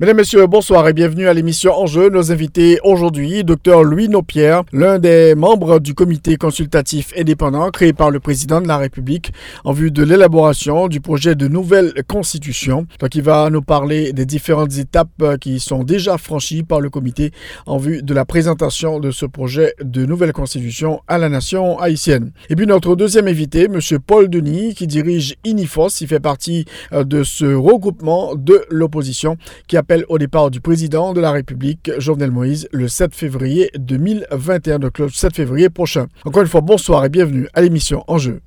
Mesdames, Messieurs, bonsoir et bienvenue à l'émission Enjeu. Nos invités aujourd'hui, Dr Louis Nopierre, l'un des membres du comité consultatif indépendant créé par le président de la République en vue de l'élaboration du projet de nouvelle constitution. Donc, il va nous parler des différentes étapes qui sont déjà franchies par le comité en vue de la présentation de ce projet de nouvelle constitution à la nation haïtienne. Et puis, notre deuxième invité, Monsieur Paul Denis, qui dirige Inifos. Il fait partie euh, de ce regroupement de l'opposition qui a au départ du président de la République, Jovenel Moïse, le 7 février 2021, donc le 7 février prochain. Encore une fois, bonsoir et bienvenue à l'émission Enjeu.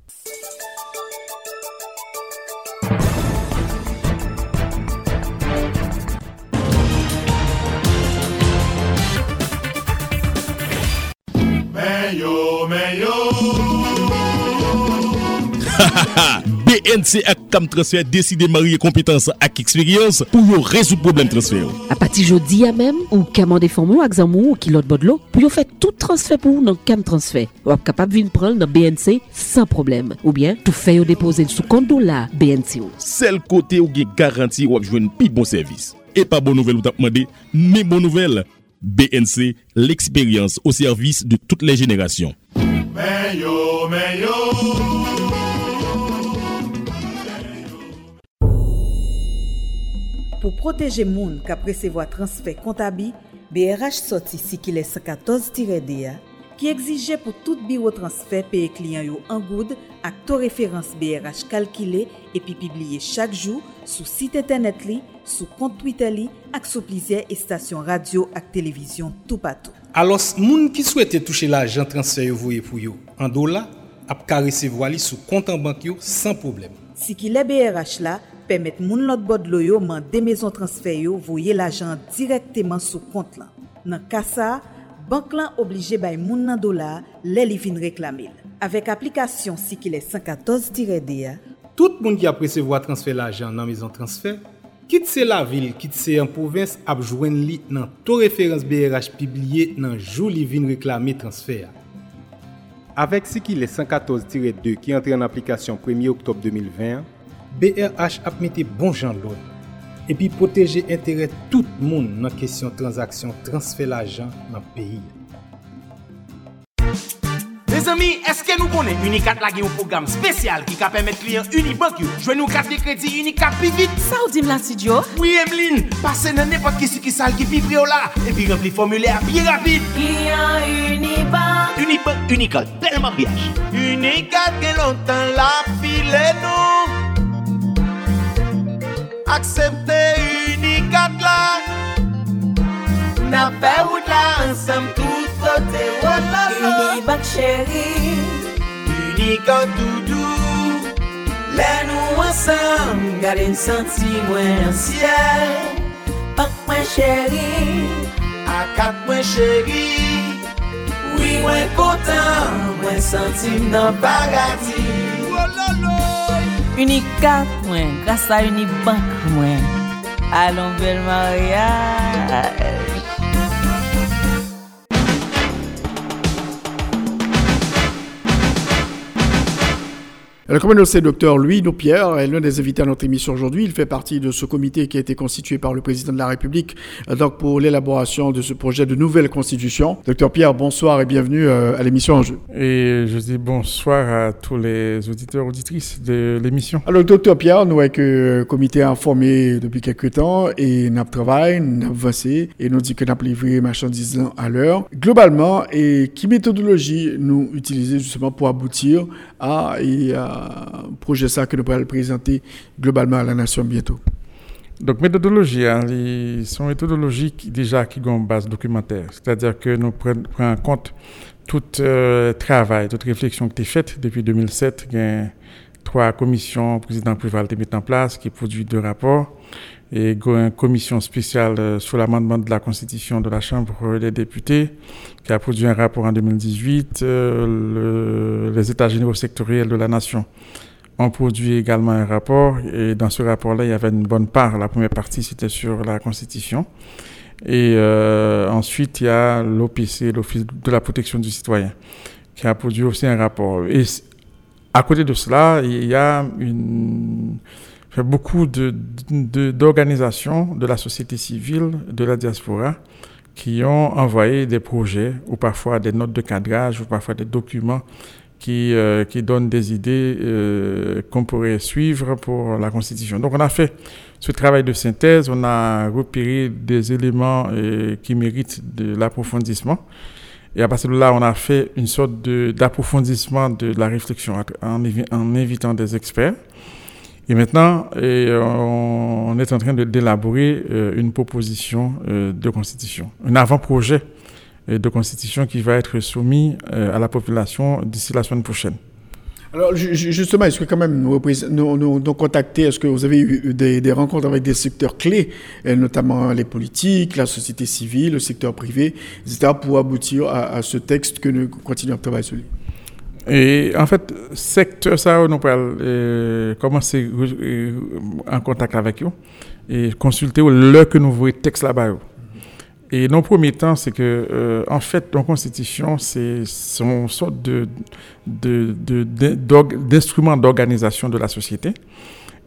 PNC ak Tam Transfer deside marye kompetans ak eksperyans pou yo rezout problem transfer. A pati jodi ya mem, ou kamande formou ak zanmou ou kilot bodlo, pou yo fè tout transfer pou nan Kam Transfer. Ou ap kapap vin pral nan BNC san problem. Ou bien, tou fè yo depose sou kondo la BNC ou. Sel kote ou gen garanti ou ap jwen pi bon servis. E pa bon nouvel ou tap mande, men bon nouvel. BNC, l'expérience au service de toutes les générations. Meilleur, meilleur. Pour protéger moun ka presevo a transfer kontabi, BRH soti si ki le 114-DA ki egzije pou tout biro transfer peye kliyan yo an goud ak to referans BRH kalkile epi pibliye chak jou sou site internet li, sou kont Twitter li ak sou plizye estasyon radio ak televizyon tou patou. Alos, moun ki souwete touche la jan transfer yo voye pou yo an do la, ap ka resevo ali sou kontan bank yo san problem. Si ki le BRH la, pemet moun lot bod lo yo man de mezon transfer yo voye l'ajan direkteman sou kont lan. Nan kasa, bank lan oblije bay moun nan dola lè li vin reklamil. Avèk aplikasyon si ki lè 114-D ya. Tout moun ki apresevo a transfer l'ajan nan mezon transfer, kit se la vil, kit se yon povins ap jwen li nan to referans BRH pibliye nan jou li vin reklamil transfer ya. Avèk si ki lè 114-2 ki entre an aplikasyon 1 oktob 2020, BRH ap mette bon jan loun, epi poteje entere tout moun nan kesyon transaksyon transfer la jan nan peyi. Me zami, eske nou konen Unikat la gen yon program spesyal ki ka pemet kliyen Unibank yo jwen nou kat de kredi Unikat pi vit? Sa ou dim la sidyo? Oui, Emeline, pase nan nepot kisi ki sal ki pi pri yo la epi rempli formule a pi rapide. Kliyen Unibank Unibank, Unikat, telman biyaj Unikat gen lontan la file nou aksepte unikat la. Na fe wout la ansam tout kote wala la Unibak chéri Unikat doudou Lè nou ansam gade n senti mwen ansyel Pak mwen chéri Akat mwen chéri Oui mwen kontan mwen senti m nan paradis Wala la. Unika mwen, grasa unibank mwen, alon bel maryaj. Alors, comme le sait docteur Louis Nopierre, est l'un des invités à notre émission aujourd'hui. Il fait partie de ce comité qui a été constitué par le président de la République donc pour l'élaboration de ce projet de nouvelle constitution. Docteur Pierre, bonsoir et bienvenue euh, à l'émission Enjeu. Et je dis bonsoir à tous les auditeurs auditrices de l'émission. Alors, docteur Pierre, nous avec le euh, comité informé depuis quelques temps et nous travaillé, nous avancé et nous dit que nous avons livré marchandises à l'heure. Globalement, et qui méthodologie nous utiliser justement pour aboutir à, et à projet ça que nous pourrons présenter globalement à la nation bientôt. Donc, méthodologie, hein, sont méthodologiques déjà qui ont une base documentaire. C'est-à-dire que nous prenons en compte tout euh, travail, toute réflexion qui est faite depuis 2007, trois commissions, président Préval mis en place, qui produit deux rapports et une commission spéciale euh, sur l'amendement de la Constitution de la Chambre des députés, qui a produit un rapport en 2018, euh, les États généraux sectoriels de la nation ont produit également un rapport, et dans ce rapport-là, il y avait une bonne part. La première partie, c'était sur la Constitution. Et euh, ensuite, il y a l'OPC, l'Office de la protection du citoyen, qui a produit aussi un rapport. Et à côté de cela, il y a une beaucoup d'organisations de, la société civile, de la diaspora, qui ont envoyé des projets ou parfois des notes de cadrage ou parfois des documents qui, euh, qui donnent des idées euh, qu'on pourrait suivre pour la Constitution. Donc on a fait ce travail de synthèse, on a repéré des éléments euh, qui méritent de l'approfondissement. Et à partir de là, on a fait une sorte d'approfondissement de, la réflexion en invitant des experts. Et maintenant, et on, est en train d'élaborer euh, une proposition euh, de constitution, un avant-projet euh, de constitution qui va être soumis à la population d'ici la semaine prochaine. Alors justement, est-ce que quand même nous, nous, nous, est-ce que vous avez eu des, rencontres avec des secteurs clés, notamment les politiques, la société civile, le secteur privé, etc., pour aboutir à, ce texte que nous continuons à travailler sur lui? Et en fait, secteur ça, nous pouvons euh, commencer euh, en contact avec eux et consulter le que nous voyons texte là-bas. Et dans le premier temps, c'est que, euh, en fait, la Constitution, c'est une sorte de, d'instrument d'organisation de la société.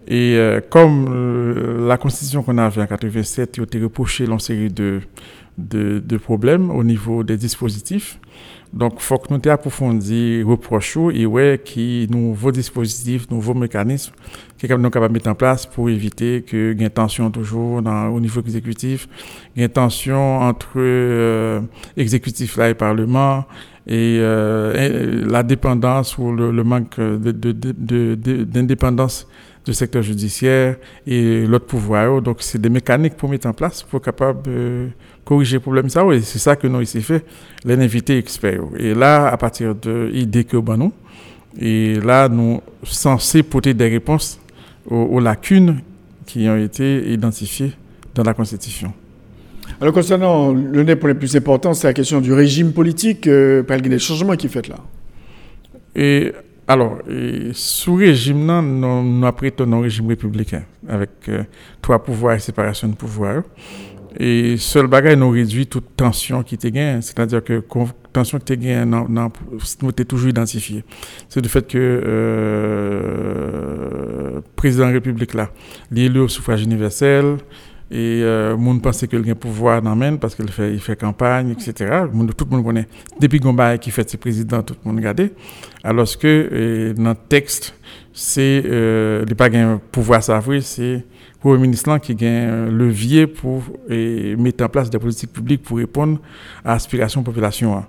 Et comme la Constitution qu'on avait en 87, il a été reproché une série de, de problèmes au niveau des dispositifs. Donc, il faut que nous approfondir, reprocher et ouais, qui nouveaux dispositifs, nouveaux mécanismes que nous capables de mettre en place pour éviter que y ait tension toujours au niveau exécutif, y ait tension entre euh, exécutif là et parlement et, euh, la dépendance ou le, manque d'indépendance du secteur judiciaire et l'autre pouvoir. Donc, c'est des mécaniques pour mettre en place pour être capable de corriger le problème. Ça, oui, c'est ça que nous ici fait, les invités experts. Et là, à partir de l'idée que nous et là, nous censés porter des réponses aux, lacunes qui ont été identifiées dans la Constitution. Alors, concernant le des pour les plus importants, c'est la question du régime politique, euh, par des changements qui fait là. Et alors, sous régime, nous, apprêtons un régime républicain, avec euh, trois pouvoirs et séparation de pouvoirs. Et seul bagage nous réduit toute tension qui était gain, c'est-à-dire que tension qui était gain, nous était toujours identifié. C'est le fait que euh, président de la République là, l'élu au suffrage universel, et euh, monde pensait qu'il a pouvoir dans parce qu'il fait il fait campagne etc tout le monde connaît. Depuis Gomba qui fait ses présidents tout le monde regarde alors que euh, dans le texte c'est euh, il pas un pouvoir savoir c'est le ministre qui a un levier pour mettre en place des politiques publiques pour répondre à l'aspiration de la population.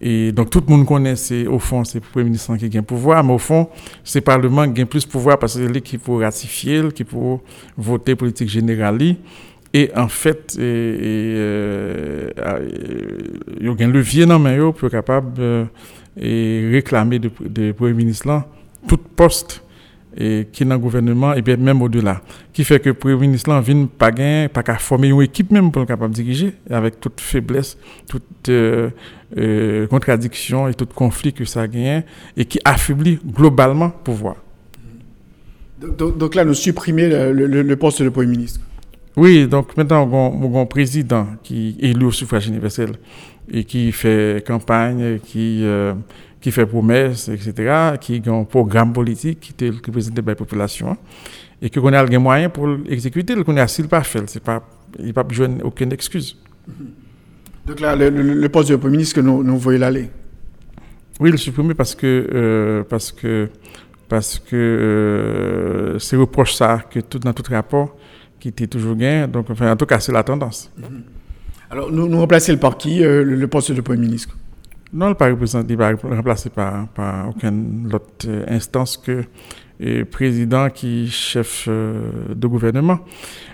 Et donc tout le monde connaît, c'est au fond, c'est le Premier ministre qui un pouvoir, mais au fond, c'est le Parlement qui a plus de pouvoir parce que c'est lui qui peut ratifier, qui peut voter politique générale. Et en fait, euh, il y a un levier dans main pour être capable de réclamer de Premier ministre tout poste et qui est dans le gouvernement et bien même au-delà. Qui fait que le premier ministre vient pas gain pas qu'à former une équipe même pour être capable de diriger avec toute faiblesse toute euh, euh, contradiction et tout conflit que ça gagne et qui affaiblit globalement le pouvoir. Donc, là nous supprimer le, poste de premier ministre. Oui donc maintenant on a un président qui est élu au suffrage universel et qui fait campagne qui euh, qui fait promesses, etc., qui a un programme politique qui est représenté par la population et que qu'on a les moyens pour l'exécuter, qu'on a s'il pas fait, c'est pas, il n'y a pas besoin aucune excuse. Donc là, le, poste de Premier ministre que nous, nous voyons l'aller Oui, le supprimer parce que, euh, parce que, parce que euh, c'est reproche ça que tout, dans tout rapport qui était toujours gain. Donc, enfin, en tout cas, c'est la tendance. Alors, nous, nous remplacer le par qui, euh, le poste de Premier ministre? Non, il ne va pas remplacé par, par aucune autre instance que le président qui est chef euh, de gouvernement.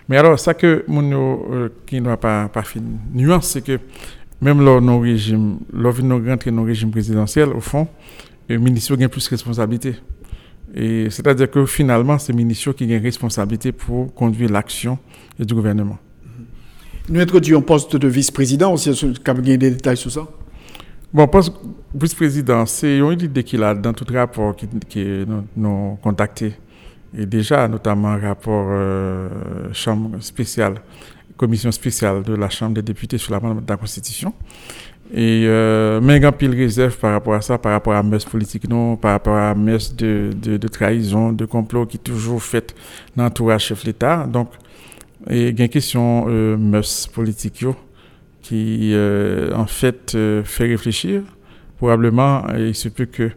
Mais alors, ça que mon euh, qui n'a pas, pas fait nuance, c'est que même lors nos régimes, le régime au fond, le ministre a plus de responsabilités. Et c'est-à-dire que finalement, c'est Ministre qui a une responsabilité pour conduire l'action du gouvernement. Nous introduisons un poste de vice-président aussi, vous avez des détails sur ça Bon, poste vice-président, c'est une idée qu'il a dans tout rapport qui, nous, a contacté. Et déjà, notamment rapport euh, chambre spéciale, commission spéciale de la Chambre des députés sur la de la Constitution. Et euh, mais il pile réserve par rapport à ça, par rapport à mœurs politique, non, par rapport à mœurs de, de, de, trahison, de complot qui est toujours fait dans l'entourage chef l'État. Donc, il y a une question euh, mœurs politique qui, euh, en fait, euh, fait réfléchir. Probablement, il se peut que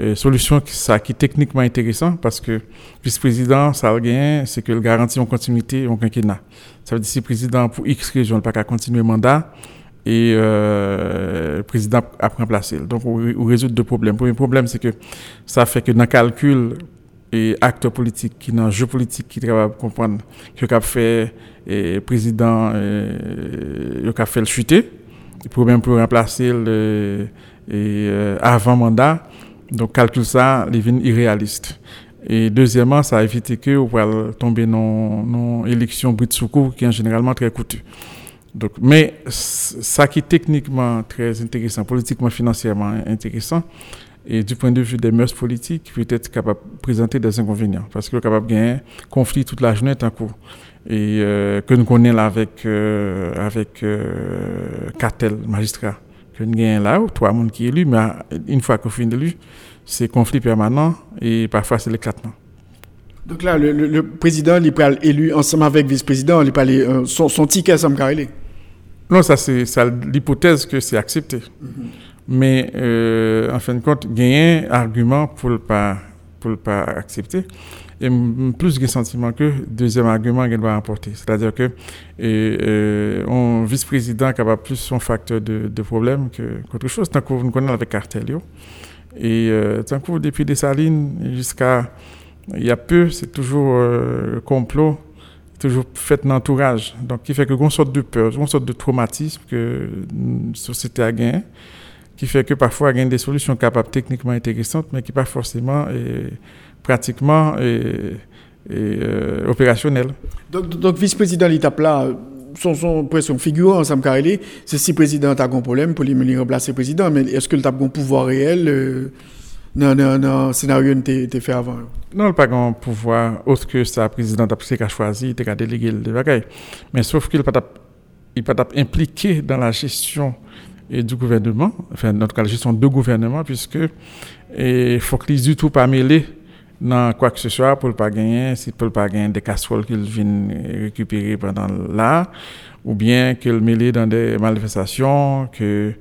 euh, solution qui, est techniquement intéressant parce que vice-président, ça a c'est que le garantit en continuité en quinquennat. Ça veut dire si le président pour X région n'a pas continuer le mandat, et euh, président a remplacé. Donc, on, résout deux problèmes. Le premier problème, c'est que ça fait que dans le calcul et acteurs politiques, qui dans le jeu politique, qui travaillent pour comprendre que le fait le président, le a fait le chuter. Le problème pour remplacer le, et, euh, avant mandat. Donc, calcul ça, il devient irréaliste. Et deuxièmement, ça a évité que on va tomber dans une élection qui est généralement très coûteux. Donc, mais ça qui est techniquement très intéressant, politiquement, financièrement intéressant, et du point de vue des mœurs politiques, peut être capable de présenter des inconvénients. Parce que est capable de gagner conflit toute la journée en cours. Et euh, que nous connaissons là avec, euh, avec euh, cartel magistrat. Que nous gagnons là, trois monde qui est élu, mais une fois qu'on finit élu, c'est conflit permanent et parfois c'est l'éclatement. Donc là, le, président, il est élu ensemble avec le vice-président, il est son, son ticket, ça me non, ça c'est l'hypothèse que c'est accepté. Mais euh, en fin de compte, il y a un argument pour ne pas, pour pas accepter. Et plus de sentiment que deuxième argument qu'il doit emporter. C'est-à-dire que euh, un vice-président qui a plus son facteur de, de problème qu'autre chose. Tant vous connaissez avec Cartelio. Et euh, tant que depuis Dessalines jusqu'à il y a peu, c'est toujours euh, complot toujours fait d'entourage. Donc, qui fait que une sorte de peur, une sorte de traumatisme que la société a gagné, qui fait que parfois, il y a des solutions capables techniquement intéressantes, mais qui pas forcément et, pratiquement et, euh, opérationnelles. Donc, donc vice-président l'étape là, son, son pression figurant, Sam Kareli, c'est si le président a un problème pour lui remplacer le président, mais est-ce que le a un pouvoir réel euh, non, non, non, scénario n'était fait avant? Non, pas un pouvoir autre que sa présidente a choisi, il a délégué le bagaille. Mais sauf qu'il n'est pas, pas impliqué dans la gestion du gouvernement, enfin, dans cas, la gestion de gouvernement, puisque il faut qu'il du tout pas mêlé dans quoi que ce soit pour ne pas gagner, ne peut pas gagner des casseroles qu'il vient récupérer pendant là, ou bien qu'il mêlé dans des manifestations, que,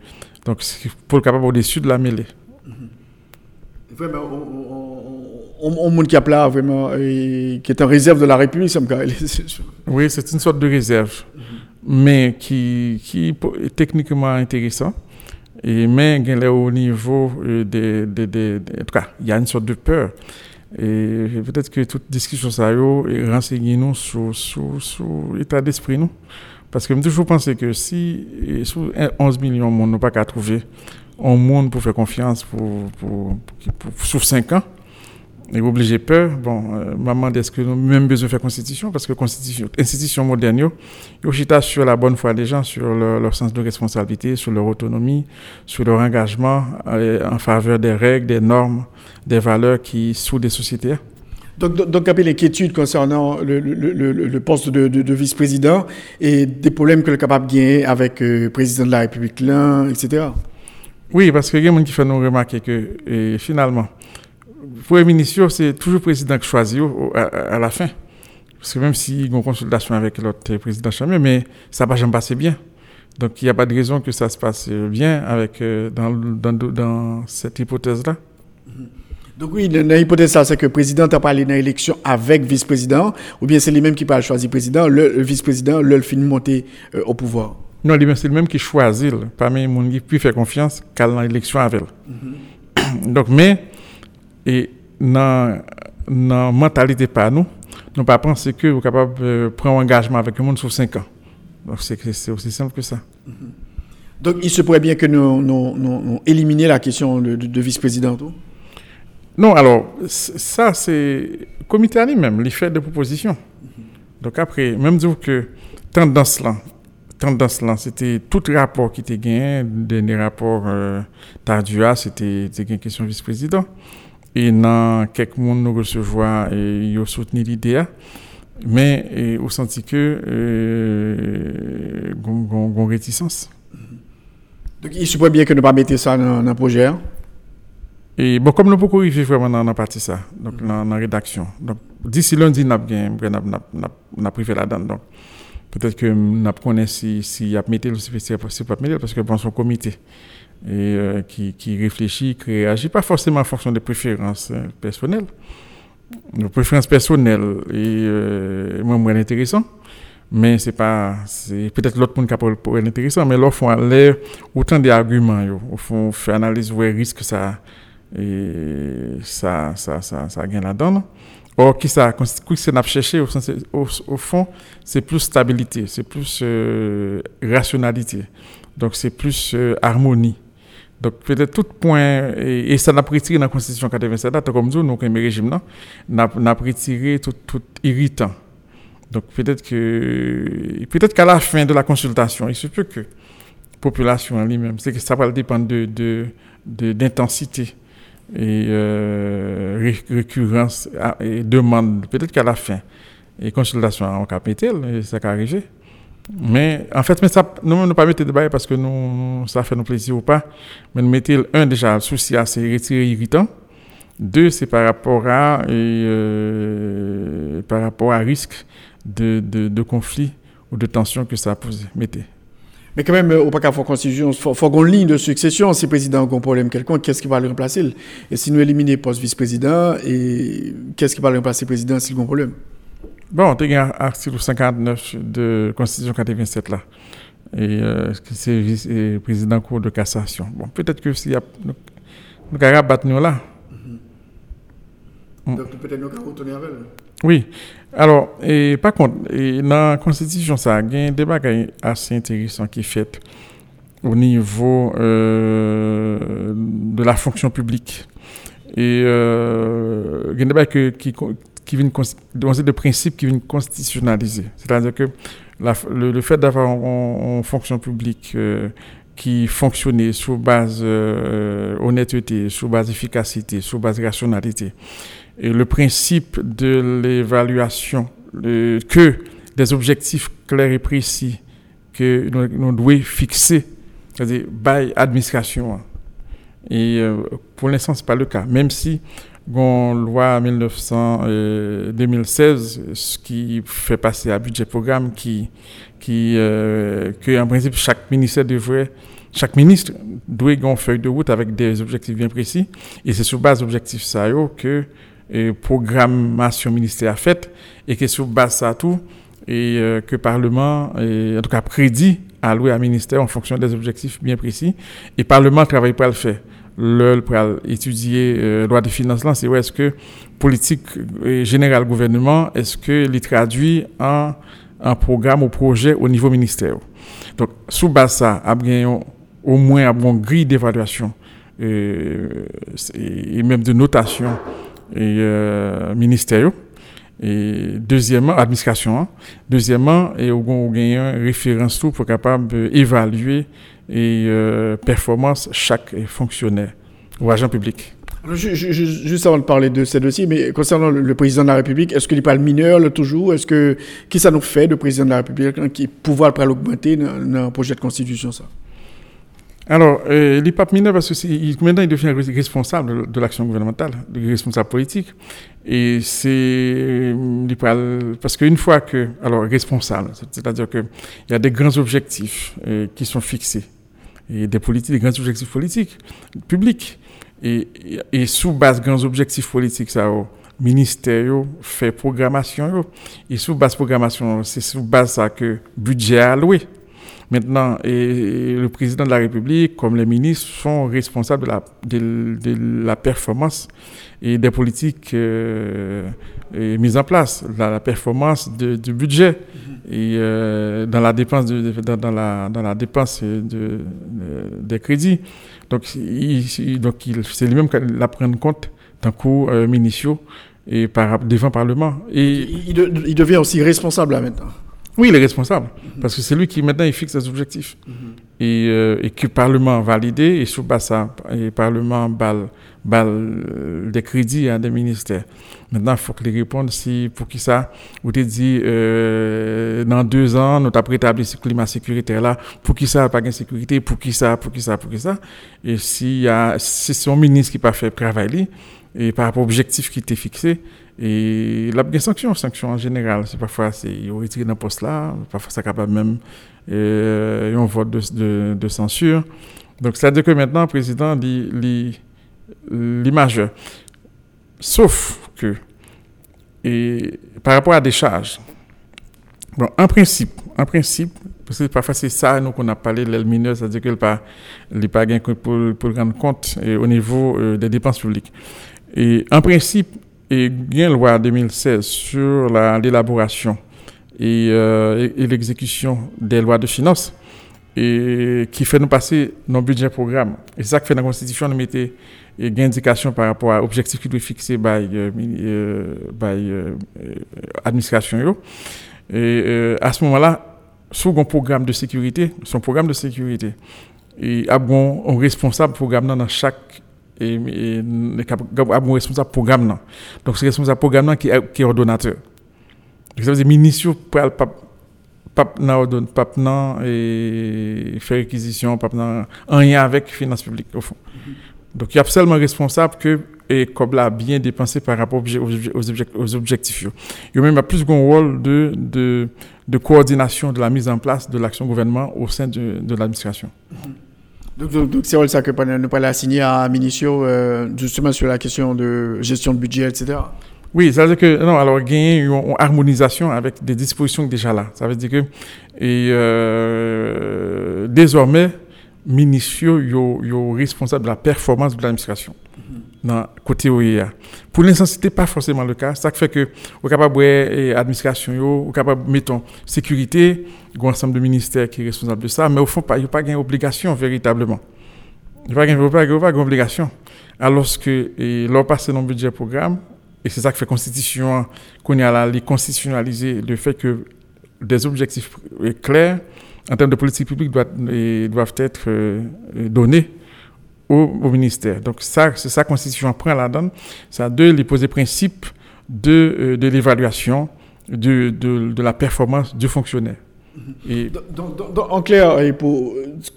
donc, pour le capable au-dessus de la mêlée. Mm-hmm. Vraiment, on, on, qui a là, vraiment, et, qui est en réserve de la République, ça me Oui, c'est une sorte de réserve, mais qui, qui est techniquement intéressant. Et, mais au niveau des, des, des, En tout cas, il y a une sorte de peur. Et peut-être que toute discussion ça et renseigner nous sur, l'état d'esprit nous. Parce que je toujours pensé que si sur 11 millions de monde n'a pas qu'à trouver un monde pour faire confiance pour, pour, pour, sur 5 ans. Et obligé peur, bon, euh, maman, est-ce que nous avons même besoin de faire constitution? Parce que constitution, institution moderne, yo, sur la bonne foi des gens, sur leur, sens de responsabilité, sur leur autonomie, sur leur engagement euh, en faveur des règles, des normes, des valeurs qui sous des sociétés. Donc, donc, il y a l'inquiétude concernant le, le, le, poste de, de, premier-président et des problèmes que le capable gagner avec le euh, président de la République, là, etc. Oui, parce que il y a des gens qui font nous remarquer que finalement, le Premier ministre, c'est toujours le président qui choisit à, la fin. Parce que même s'il y a une consultation avec l'autre président Chamé, mais ça va jamais passer bien. Donc il n'y a pas de raison que ça se passe bien avec, euh, dans, dans, dans cette hypothèse-là. Donc oui, l'hypothèse, c'est que le président a parlé dans l'élection avec vice-président, ou bien c'est lui-même qui parle choisir président, le, vice-président, le, fin monter euh, au pouvoir? Non, c'est lui-même qui choisit, parmi les gens qui peuvent faire confiance qu'à l'élection avec. Mm-hmm. Donc, mais, et dans la mentalité pas nous, nous pas penser que vous êtes capable de prendre un engagement avec le monde sur 5 ans. Donc, c'est aussi simple que ça. Mm-hmm. Donc, il se pourrait bien que nous, nous, nous, éliminions la question de, vice-président Non, alors, ça, c'est le comité lui-même, il fait des propositions. Donc après, même dire que tendance là, tendance là, c'était tout rapport qui était gagné, dernier rapport euh, Tardua, c'était une question vice-président. Et dans quelques mois, nous recevons et ils soutenu l'idée. Mais on senti que euh, une réticence. Donc il suppose bien que nous ne pas mettre ça dans un projet. Hein? Et bon, comme nous pouvons arriver vraiment dans la partie ça, donc dans la rédaction. Donc d'ici lundi, nous avons privé là-dedans. Donc peut-être que nous connaissons si, si y a mis ou si pas mettre parce que bon, son comité et, euh, qui, réfléchit, qui réagit, pas forcément en fonction des préférences euh, personnelles. Nos préférences personnelles, et euh, moi, moi, intéressant. Mais c'est pas, c'est peut-être l'autre monde qui a être intéressant, mais là, font l'air autant d'arguments, au fond, fait analyse, ouais, risque ça, et ça, ça, ça, ça gagne là-dedans. Or, qui ça, qui ça n'a cherché, au, au, fond, c'est plus stabilité, c'est plus euh, rationalité. Donc, c'est plus harmonie. Donc, peut-être tout point, et, ça n'a pas retiré dans la Constitution 87, comme nous, nous, le régime, n'a pas retiré tout, tout irritant. Donc, peut-être que, peut-être qu'à la fin de la consultation, il se peut que la population en lui-même, c'est que ça va dépendre de, de, d'intensité et euh, récurrence et demande, peut-être qu'à la fin, et consultation en cap et ça va arriver. Mais en fait, mais ça, nous ne pas mettre débat parce que nous, ça fait nous plaisir ou pas. Mais nous mettons, un, déjà, le souci, c'est retirer irritant. Deux, c'est par rapport à, et, euh, par rapport à risque de, de, conflit ou de tension que ça pose. Mettez. Mais quand même, au pas qu'à constitution, il faut, qu'on ligne de succession. Si le président a un problème quelconque, qu'est-ce qui va le remplacer? Et si nous éliminons le poste vice-président, qu'est-ce qui va le remplacer président s'il a un problème? Bon, tu as l'article 59 de la Constitution 87 là. Et euh, c'est le président cour de cassation. Bon, peut-être que s'il y a. Nous allons rabattre nous là. Mm. Donc peut-être nous retourner avec Oui. Alors, et, par contre, et dans la Constitution, ça, il y a un débat assez intéressant qui est fait au niveau euh, de la fonction publique. Et euh, il y a un débat qui, qui vient de principes qui viennent constitutionnaliser. C'est-à-dire que le, fait d'avoir une, fonction publique euh, qui fonctionnait sous base euh, honnêteté, sous base efficacité, sous base rationalité, et le principe de l'évaluation, que des objectifs clairs et précis que nous, devons fixer, c'est-à-dire par l'administration. Et euh, pour l'instant, ce n'est pas le cas, même si une loi 1900, 2016 ce qui fait passer à budget programme qui, qui euh, que en principe chaque ministère devrait chaque ministre doit avoir une feuille de route avec des objectifs bien précis. Et c'est sur base d'objectifs ça que la euh, programmation ministère a fait et que sur base ça tout et euh, que le Parlement en tout cas prédit allouer à ministère en fonction des objectifs bien précis. Et le Parlement travaille pas le faire l'heure pour étudier euh, loi de finances c'est est-ce que politique euh, générale gouvernement est-ce que les traduit en un programme ou projet au niveau ministère? Donc sous base ça au moins une grille d'évaluation euh, et même de notation et euh, ministère et deuxièmement administration hein. deuxièmement et on gagne référence tout pour capable d'évaluer et euh, performance chaque fonctionnaire ou agent public. juste avant de parler de ces dossiers, mais concernant le, président de la République, est-ce qu'il n'est pas le mineur là, toujours Est-ce que qui ça nous fait, le président de la République, hein, qui pouvoir le augmenter dans, dans projet de constitution ça? Alors, euh, il n'est pas mineur parce que maintenant il devient responsable de, l'action gouvernementale, responsable politique. Et c'est parce qu'une fois que, alors responsable, c'est-à-dire qu'il y a des grands objectifs euh, qui sont fixés et des politiques, des grands objectifs politiques publics. Et, et, sous base grands objectifs politiques, ça, le ministère fait programmation. Et sous base programmation, c'est sous base ça que budget alloué. Maintenant, et, le président de la République, comme les ministres, sont responsables de la, de, la performance et des politiques euh, mises en place, la, performance du budget et euh, dans la dépense, de, dans, la, dans la dépense de, des crédits. Donc, il, donc il, c'est lui-même qui la prendre compte d'un coup euh, et par, devant le Parlement. Et il, il, devient aussi responsable là maintenant. Oui, il est responsable, parce que c'est lui qui maintenant il fixe ses objectifs. Mhm. et, euh, et, que le Parlement valide et sous ça, et le Parlement balle, balle euh, des crédits à des ministères. Maintenant, il faut que les répondent si, pour qui ça, vous te dit, euh, dans deux ans, nous avons rétabli ce climat sécuritaire là, pour qui ça, pas de sécurité, pour qui ça, pour qui ça, pour qui ça? Et s'il y a, si c'est un ministre qui n'a pas fait travail, et par rapport à l'objectif qui était fixé, et la des sanctions, sanctions en général, c'est parfois c'est retiré d'un poste là, parfois ça capable même euh, un vote de, de, de, censure. Donc c'est-à-dire que maintenant le président dit l'image. Sauf que et par rapport à des charges, bon, en principe, en principe, parce que parfois c'est ça nous qu'on a parlé de mineur, c'est-à-dire qu'il pas pas pour, pour rendre compte et, au niveau euh, des dépenses publiques. Et en principe, et il y a une loi 2016 sur l'élaboration euh, et, l'exécution des lois de finances et qui fait nous passer nos budget programme. Et ça qui fait la Constitution, nous mettons une indication par rapport à l'objectif qui doit fixer par euh, euh, euh, l'administration. Et à ce moment-là, sur un programme de sécurité, son programme de sécurité, et a un responsable programme dans chaque et, et, et responsable programme donc c'est responsable programme qui est, ordonnateur. Donc ça veut dire ministre pas pas pas pas et faire réquisition pas en rien avec finance publique au fond donc il y a seulement responsable que et comme là bien dépensé par rapport aux, objectifs il y a même plus un rôle de, de, de coordination de la mise en place de l'action gouvernement au sein de, de l'administration donc, donc, c'est ça que nous pas signer à Minicio, euh, justement sur la question de gestion de budget, etc. Oui, ça veut dire que, non, alors, gagner une, harmonisation avec des dispositions déjà là. Ça veut dire que, et, euh, désormais, Minicio, est responsable de la performance de l'administration dans côté OEA. Pour l'instant, ce n'était pas forcément le cas. Ça fait que, au capable de l'administration, au capable mettons sécurité, un ensemble de ministères qui est responsable de ça, mais au fond, il n'y a pas d'obligation véritablement. Il n'y a pas d'obligation. Alors que, l'on passe dans le budget programme, et c'est ça qui fait constitution, qu'on a là, les constitutionnaliser le fait que des objectifs clairs en termes de politique publique doivent, doivent être euh, donnés au, ministère. Donc ça, c'est ça constitution prend la donne. Ça de les poser principe de, euh, de l'évaluation de, de, de, la performance du fonctionnaire. Mm-hmm. Et donc, en clair, et pour,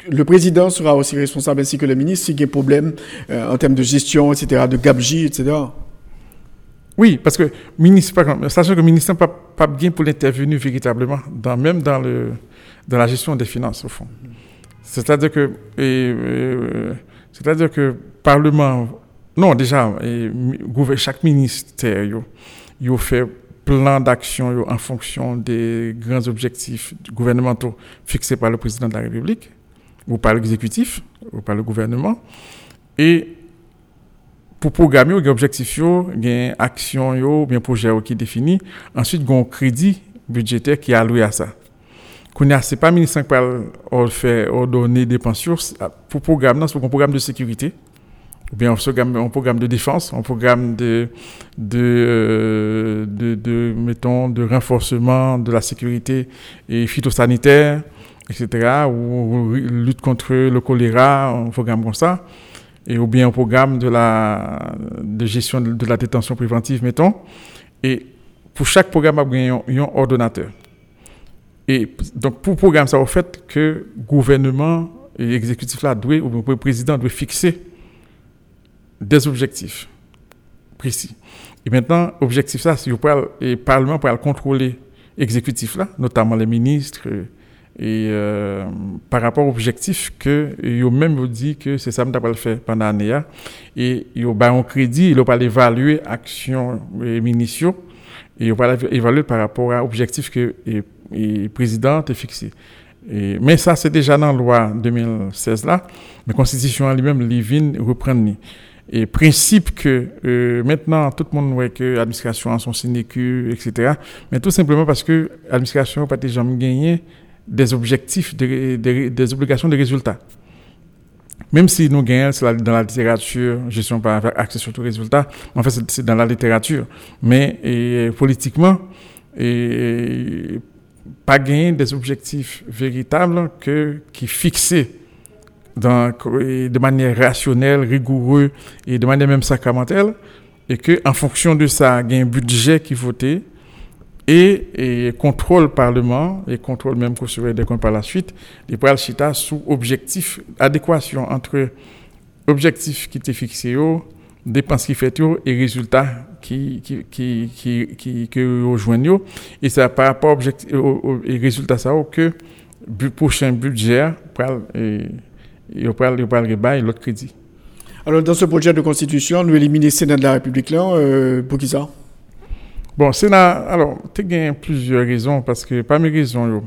le président sera aussi responsable ainsi que le ministre s'il y a des problèmes euh, en termes de gestion, etc., de gabegie, etc. Oui, parce que ministre, sachant que le ministère n'a pas, pas, bien pour l'intervenir véritablement, dans, même dans, le, dans la gestion des finances, au fond. C'est-à-dire que et, que le Parlement, non, déjà, chaque ministère, il fait plan d'action en fonction des grands objectifs gouvernementaux fixés par le président de la République, ou par l'exécutif, ou par le gouvernement. Et pour programmer, il y a objectifs, il y a action, il y a projet qui est défini. Ensuite, il y a un crédit budgétaire qui est alloué à ça ce n'est pas le ministère qui faire ordonner des pensions pour programme, c'est un programme de sécurité, ou bien un programme de défense, un programme de, de, euh, de, de, mettons, de renforcement de la sécurité et phytosanitaire, etc., ou, lutte contre le choléra, un programme comme ça, et, ou bien un programme de, la, de gestion de, la détention préventive, mettons. Et pour chaque programme, il y a un ordonnateur. Et donc, pour le programme, ça au fait que le gouvernement et l'exécutif là ou le président doit fixer des objectifs précis. Et maintenant, objectif ça, c'est le Parlement pour contrôler l'exécutif notamment les ministres, et euh, par rapport aux objectifs que ont même dit que c'est ça que le faire pendant l'année et ils ont un crédit, ils pas évaluer action et munitions et ils va évaluer par rapport à l'objectif que et président est fixé. Mais ça, c'est déjà dans la loi 2016 là. Mais la Constitution elle-même, Livin reprend. Et principe que euh, maintenant, tout le monde voit que l'administration a son sénécu, etc. Mais tout simplement parce que l'administration n'a pas déjà gagné des objectifs, des, obligations de résultats. même si nous gagnons dans la littérature, gestion par accès sur tout résultat, en fait, c'est dans la littérature. Mais politiquement, et, pas gagner des objectifs véritables que, qui fixés de manière rationnelle, rigoureuse et de manière même sacramentelle, et que en fonction de ça, il y a un budget qui voté et, contrôle parlement et contrôle même qu'on des comptes par la suite, les le chita sous objectif, adéquation entre objectif qui était fixé, dépenses qui fait et résultats qui qui qui qui qui que rejoignent et ça par rapport objectif au, résultat ça que le prochain budget il va le l'autre crédit. Alors dans ce projet de constitution, nous éliminer le Sénat de la République là euh, pour qui ça? Bon, Sénat, alors, tu as plusieurs raisons, parce que parmi les raisons,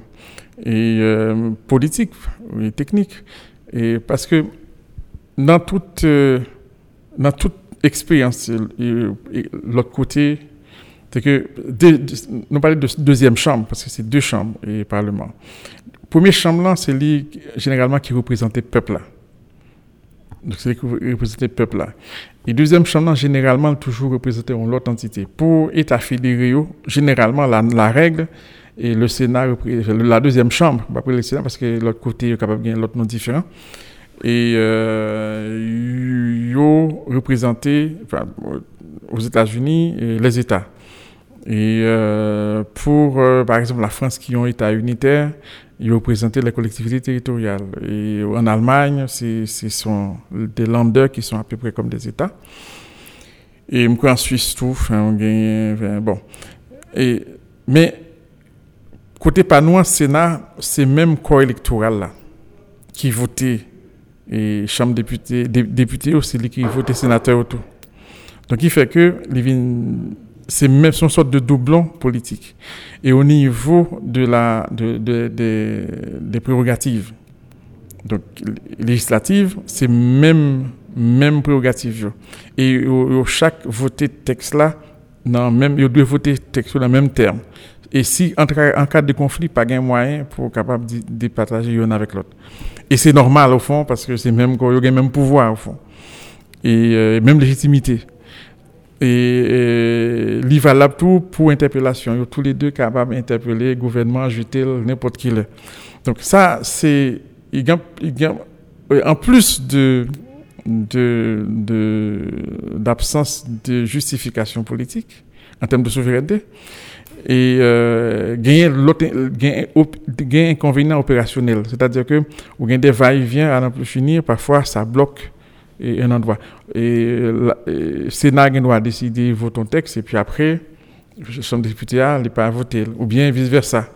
et euh, politiques et techniques, et parce que dans toute, euh, dans toute expérience, l'autre côté, c'est que nous parlons de deuxième chambre, parce que c'est deux chambres et parlement. Première chambre, là, c'est généralement qui représente le peuple. Là. Donc, c'est qui représente le peuple. Là. Et deuxième chambre, généralement, toujours représenté en l'autre entité. Pour État fédéré, généralement, la, la, règle et le Sénat, la deuxième chambre, pas le Sénat, parce que l'autre côté est capable de gagner l'autre nom différent. Et euh, yo représenté aux États-Unis les États. Et euh, pour, euh, par exemple, la France qui ont État unitaire, ils représentaient les collectivités territoriales. Et en Allemagne, ce sont des landers qui sont à peu près comme des États. Et en Suisse, tout, bon. Et, mais, côté Panois, Sénat, c'est même corps électoral là, qui votait, et Chambre député, député aussi, qui votait sénateur autour. Donc, il fait que, c'est même une sorte de doublon politique. Et au niveau de la, de, des prérogatives, donc législatives, c'est même même prérogative. Et au, chaque voté texte là, non, même, il doit voter texte sur le même terme. Et si en, cas de conflit, pas de moyen pour capable de, partager l'un avec l'autre. Et c'est normal au fond parce que c'est même y a même pouvoir au fond. Et euh, même légitimité et, et valable tout pour interpellation. Ils tous les deux capables d'interpeller le gouvernement, jeter n'importe qui. Donc ça, c'est en plus de d'absence de, justification politique en termes de souveraineté et euh, gagner l'autre gain inconvénient opérationnel c'est-à-dire que ou gain des va-et-vient à n'en plus finir parfois ça bloque un endroit. Et le Sénat doit décider voter un texte et puis après, le Chambre des députés n'est pas voter, ou bien vice-versa.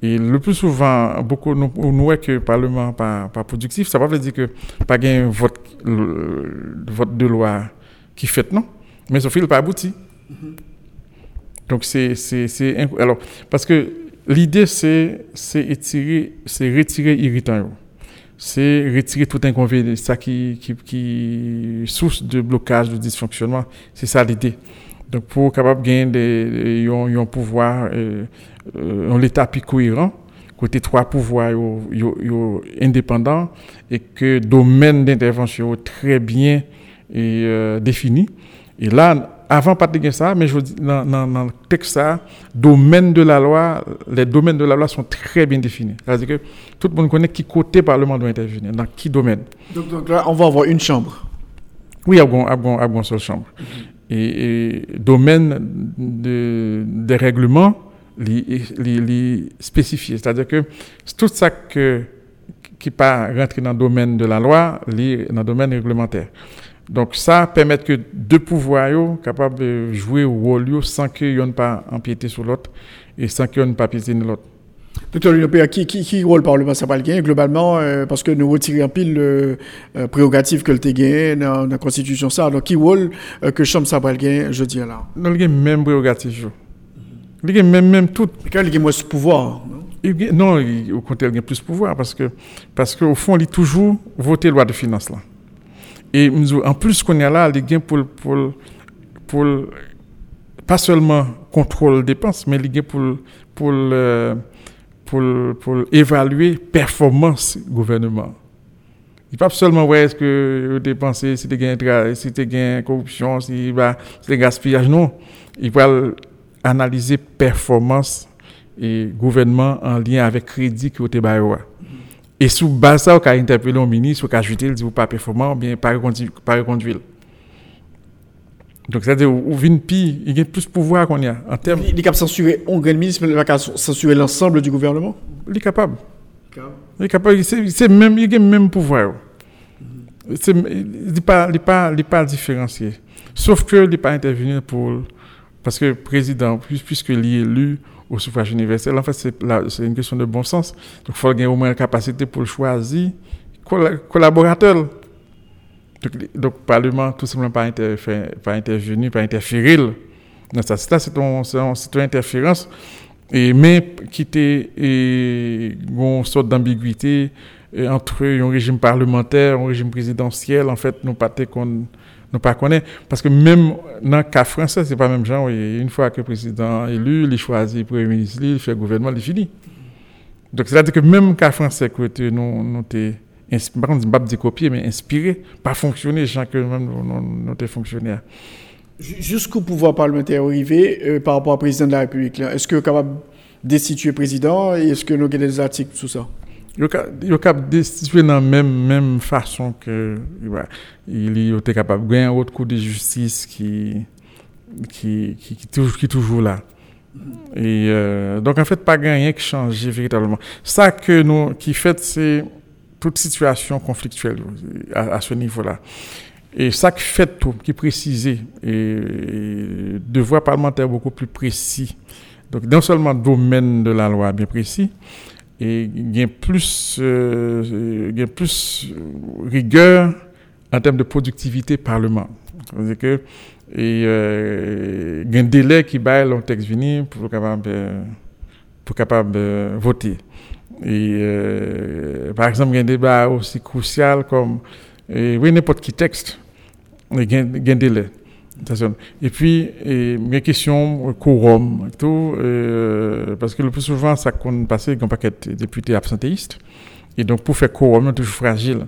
Et le plus souvent, beaucoup nous, nous que le Parlement pas, pas productif, ça ne veut pas dire que pas un vote, vote de loi qui fait, non? Mais sauf qu'il n'a pas abouti. Mm-hmm. Donc c'est, alors, parce que l'idée c'est, retirer, retirer irritant c'est retirer tout inconvénient, ça qui, qui, qui source de blocage, de dysfonctionnement. C'est ça l'idée. Donc, pour capable gagner un pouvoir, euh, un l'État plus cohérent, côté trois pouvoirs indépendants et que domaine d'intervention très bien et, euh, défini. Et là, avant pas de ça, mais je dis dans, dans, le texte ça, domaine de la loi, les domaines de la loi sont très bien définis. C'est-à-dire que tout le monde connaît qui côté Parlement doit intervenir, dans qui domaine. Donc, là, on va avoir une chambre. Oui, il y a une seule chambre. Mm-hmm. et, domaine de, des règlements, les, spécifiés. C'est-à-dire que tout ça que, qui pas rentrer dans le domaine de la loi, dans le domaine réglementaire. Donc ça permet que deux pouvoirs soient capables de jouer au rôle sans qu'ils n'aient pas empiété sur l'autre et sans qu'ils n'aient pas piétiné l'autre. Docteur Lunopéa, qui, qui, qui rôle Parlement ça va globalement euh, parce que nous retirons en pile le euh, prérogative que le gagné dans la Constitution ça alors qui rôle euh, que Chambre ça va je dis là. Non, il y a même prérogative. Il y a même même tout. Quand il y a moins de pouvoir. Non, non au contraire, il y a plus de pouvoir parce que parce qu'au fond, il a toujours voté loi de finances là. Et en plus qu'on est là, les gains pour, pour, pour pas seulement contrôle dépenses, mais les gains pour, pour, pour, pour évaluer performance gouvernement. Il pas seulement ouais est-ce que vous dépensez, si gain si corruption, si bah c'est gaspillage non. Il va analyser performance et gouvernement en lien avec crédit que vous avez Et sous base ça, vous interpellé le ministre, vous ajouté, il dit vous pas performant, bien pas reconduire. Donc, c'est-à-dire, ou vient pire, il y a plus de pouvoir qu'on y a. En termes... Il est capable de censurer un grand ministre, mais il est censurer l'ensemble du gouvernement? Il est capable. Il est capable, c'est même, il a même pouvoir. Il n'est pas, pas, pas différencié. Sauf que il n'est pas intervenu pour. Parce que le président, puisque il est élu au suffrage universel, en fait, c'est une question de bon sens. Donc, il faut ait au moins la capacité pour choisir collaborateur. Donc, le Parlement, tout simplement, pas, pas intervenu, pas interférer. Dans ça, c'est une interférence. Et, mais qui était une sorte d'ambiguïté entre un régime parlementaire, un régime présidentiel, en fait, nous pas qu'on nous pas connaît. Parce que même dans le cas français c'est pas même genre une fois que le président élu il choisit premier ministre il fait gouvernement il finit. Donc c'est à dire que même cas français nous nous par contre, pas dire copier, mais inspiré, pas fonctionner, gens que même nos fonctionnaires. Jusqu'au pouvoir parlementaire arrivé euh, par rapport au président de la République, est-ce que est capable de destituer le président et est-ce que nous avons des articles sur ça? Il est capable de destituer de la même, même façon que il est capable de gagner un autre coup de qui est toujours là. Et euh, donc en fait, pas rien qui change véritablement. Ça que nous, qui fait, c'est toute situation conflictuelle à, ce niveau-là. Et ça qui fait tout, qui précisé, et, devoir parlementaire beaucoup plus précis. Donc, non seulement domaine de la loi bien précis, et a plus, euh, a plus rigueur en termes de productivité parlement. C'est-à-dire que et euh, y a un délai qui baille le texte venu pour capable pour capable voter. Et euh, par exemple, il y a un débat aussi crucial comme oui, n'importe qui texte, il y a un délai. Et puis, il y a une question quorum, tout, euh, parce que le plus souvent, ça passer avec un paquet de députés absentéistes. Et donc, pour faire quorum, c'est toujours fragile.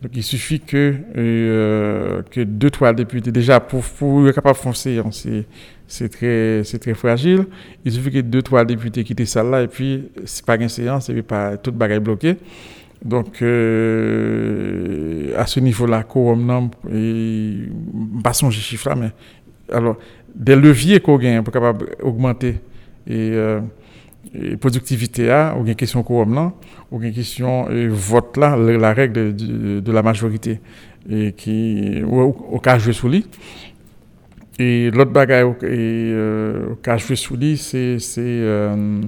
Donc, il suffit que, euh, que deux, trois députés, déjà, pour, pour être capable de foncer, c'est très, très fragile. Il suffit que deux, trois députés quittent ça là, et puis, c'est pas une séance, et puis, pas toute bagaille bloquée. Donc, euh, à ce niveau-là, quorum, non, et, pas son chiffre là, mais, alors, des leviers qu'on gagne pour capable augmenter, et, euh, et productivité a, ou une question quorum là, ou une question et vote là, la règle de, la majorité, et qui, au, cas joué sous lit. Et l'autre bagaille euh, cas joué sous lit, c'est c'est euh,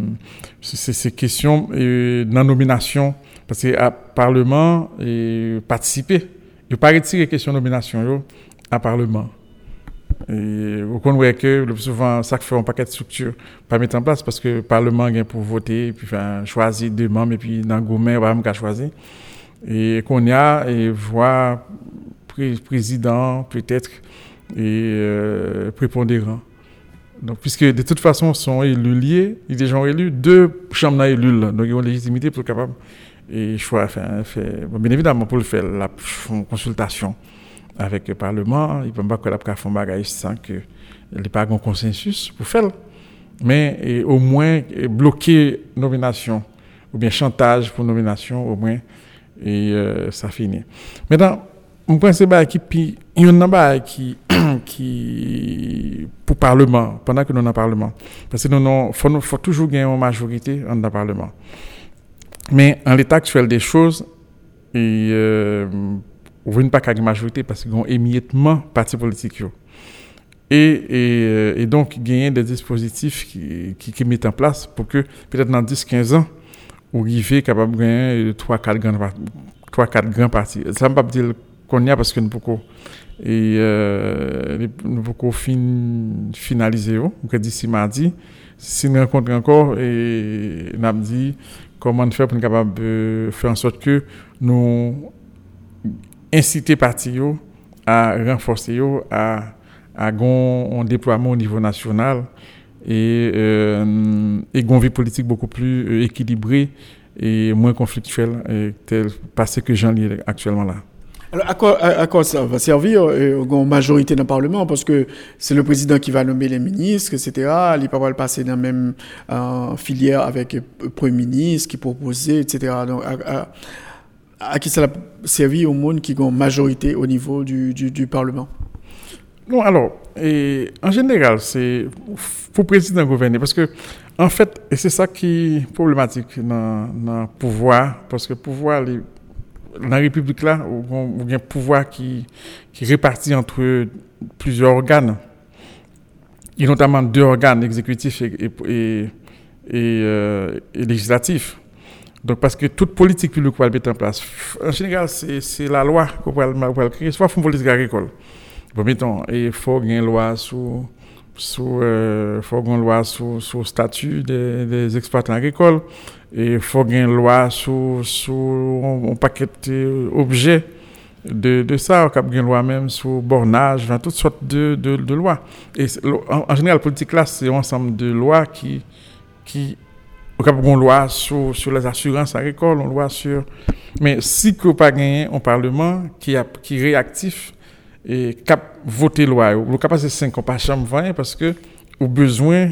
ces questions de nomination, parce que à Parlement, et participer, il ne pas retirer question de nomination à Parlement. Et vous connaissez que le plus souvent, ça fait un paquet de structures pas mettre en place parce que le Parlement vient pour voter, puis enfin, choisir deux membres, et puis dans le gouvernement, on va choisir. Et qu'on y a, et voir président, peut-être, et euh, prépondérant. Donc, puisque de toute façon, sont élus liés, ils sont déjà élus, deux chambres élus, donc ils ont légitimité pour être capable et choix, enfin, fait, bien évidemment, pour le faire, la consultation avec le Parlement, il ne peut pas faire un bagage sans qu'il n'y ait pas un consensus pour faire. Mais au moins bloquer nomination ou bien chantage pour nomination, au moins, et euh, ça finit. Maintenant, je pense que il y a un qui, qui, pour le Parlement, pendant que nous dans le Parlement, parce que nous faut, faut toujours gagner une majorité dans le Parlement. Mais en l'état actuel des choses, et, euh, ou pas qu'à une majorité parce qu'ils ont émiettement parti politique. Et, et, euh, et, donc, il y a des dispositifs qui, qui, qui mettent en place pour que, peut-être dans 10-15 ans, on arrive capable de gagner 3-4 grands, 3, 4 grands partis. Ça ne veut pas dire qu'on y a parce que nous pouvons et euh, nous pouvons fin, finaliser d'ici mardi si nous rencontrons encore et nous dit comment faire pour être capable de faire en sorte que nous inciter parti à renforcer à à un déploiement au niveau national et euh, et une vie politique beaucoup plus euh, équilibrée et moins conflictuel et tel passé que j'en lis actuellement là. Alors, à quoi, ça va servir euh, une majorité dans le Parlement? Parce que c'est le président qui va nommer les ministres, etc. Il peut pas le passer dans la même euh, filière avec le Premier ministre qui proposait, etc. Donc, à, qui ça va servir au monde qui une majorité au niveau du, Parlement? Non, alors, en général, c'est pour président gouverner. Parce que, en fait, c'est ça qui est problématique dans le pouvoir, parce que le pouvoir, les, dans la République là, y a un pouvoir qui, qui est réparti entre plusieurs organes, et notamment deux organes, exécutifs et, et, et, euh, législatifs. Donc, parce que toute politique publique qu'on va mettre en place, en général, c'est la loi qu'on va créer, soit une politique agricole. Bon, mettons, il faut une loi sur euh, faut une loi sur le statut des, des exploitants agricoles et il faut une loi sur, un, paquet d'objets de, de ça, il a une loi même sur bornage, toutes sortes de, de, lois. Et en, général, la politique là, c'est un ensemble de lois qui, qui a une loi sur, sur les assurances agricoles, une loi sur... Mais si a pas un Parlement qui, a, qui est réactif et cap voter loi, le cap c'est 5 ans, pas chambre 20 parce que au besoin,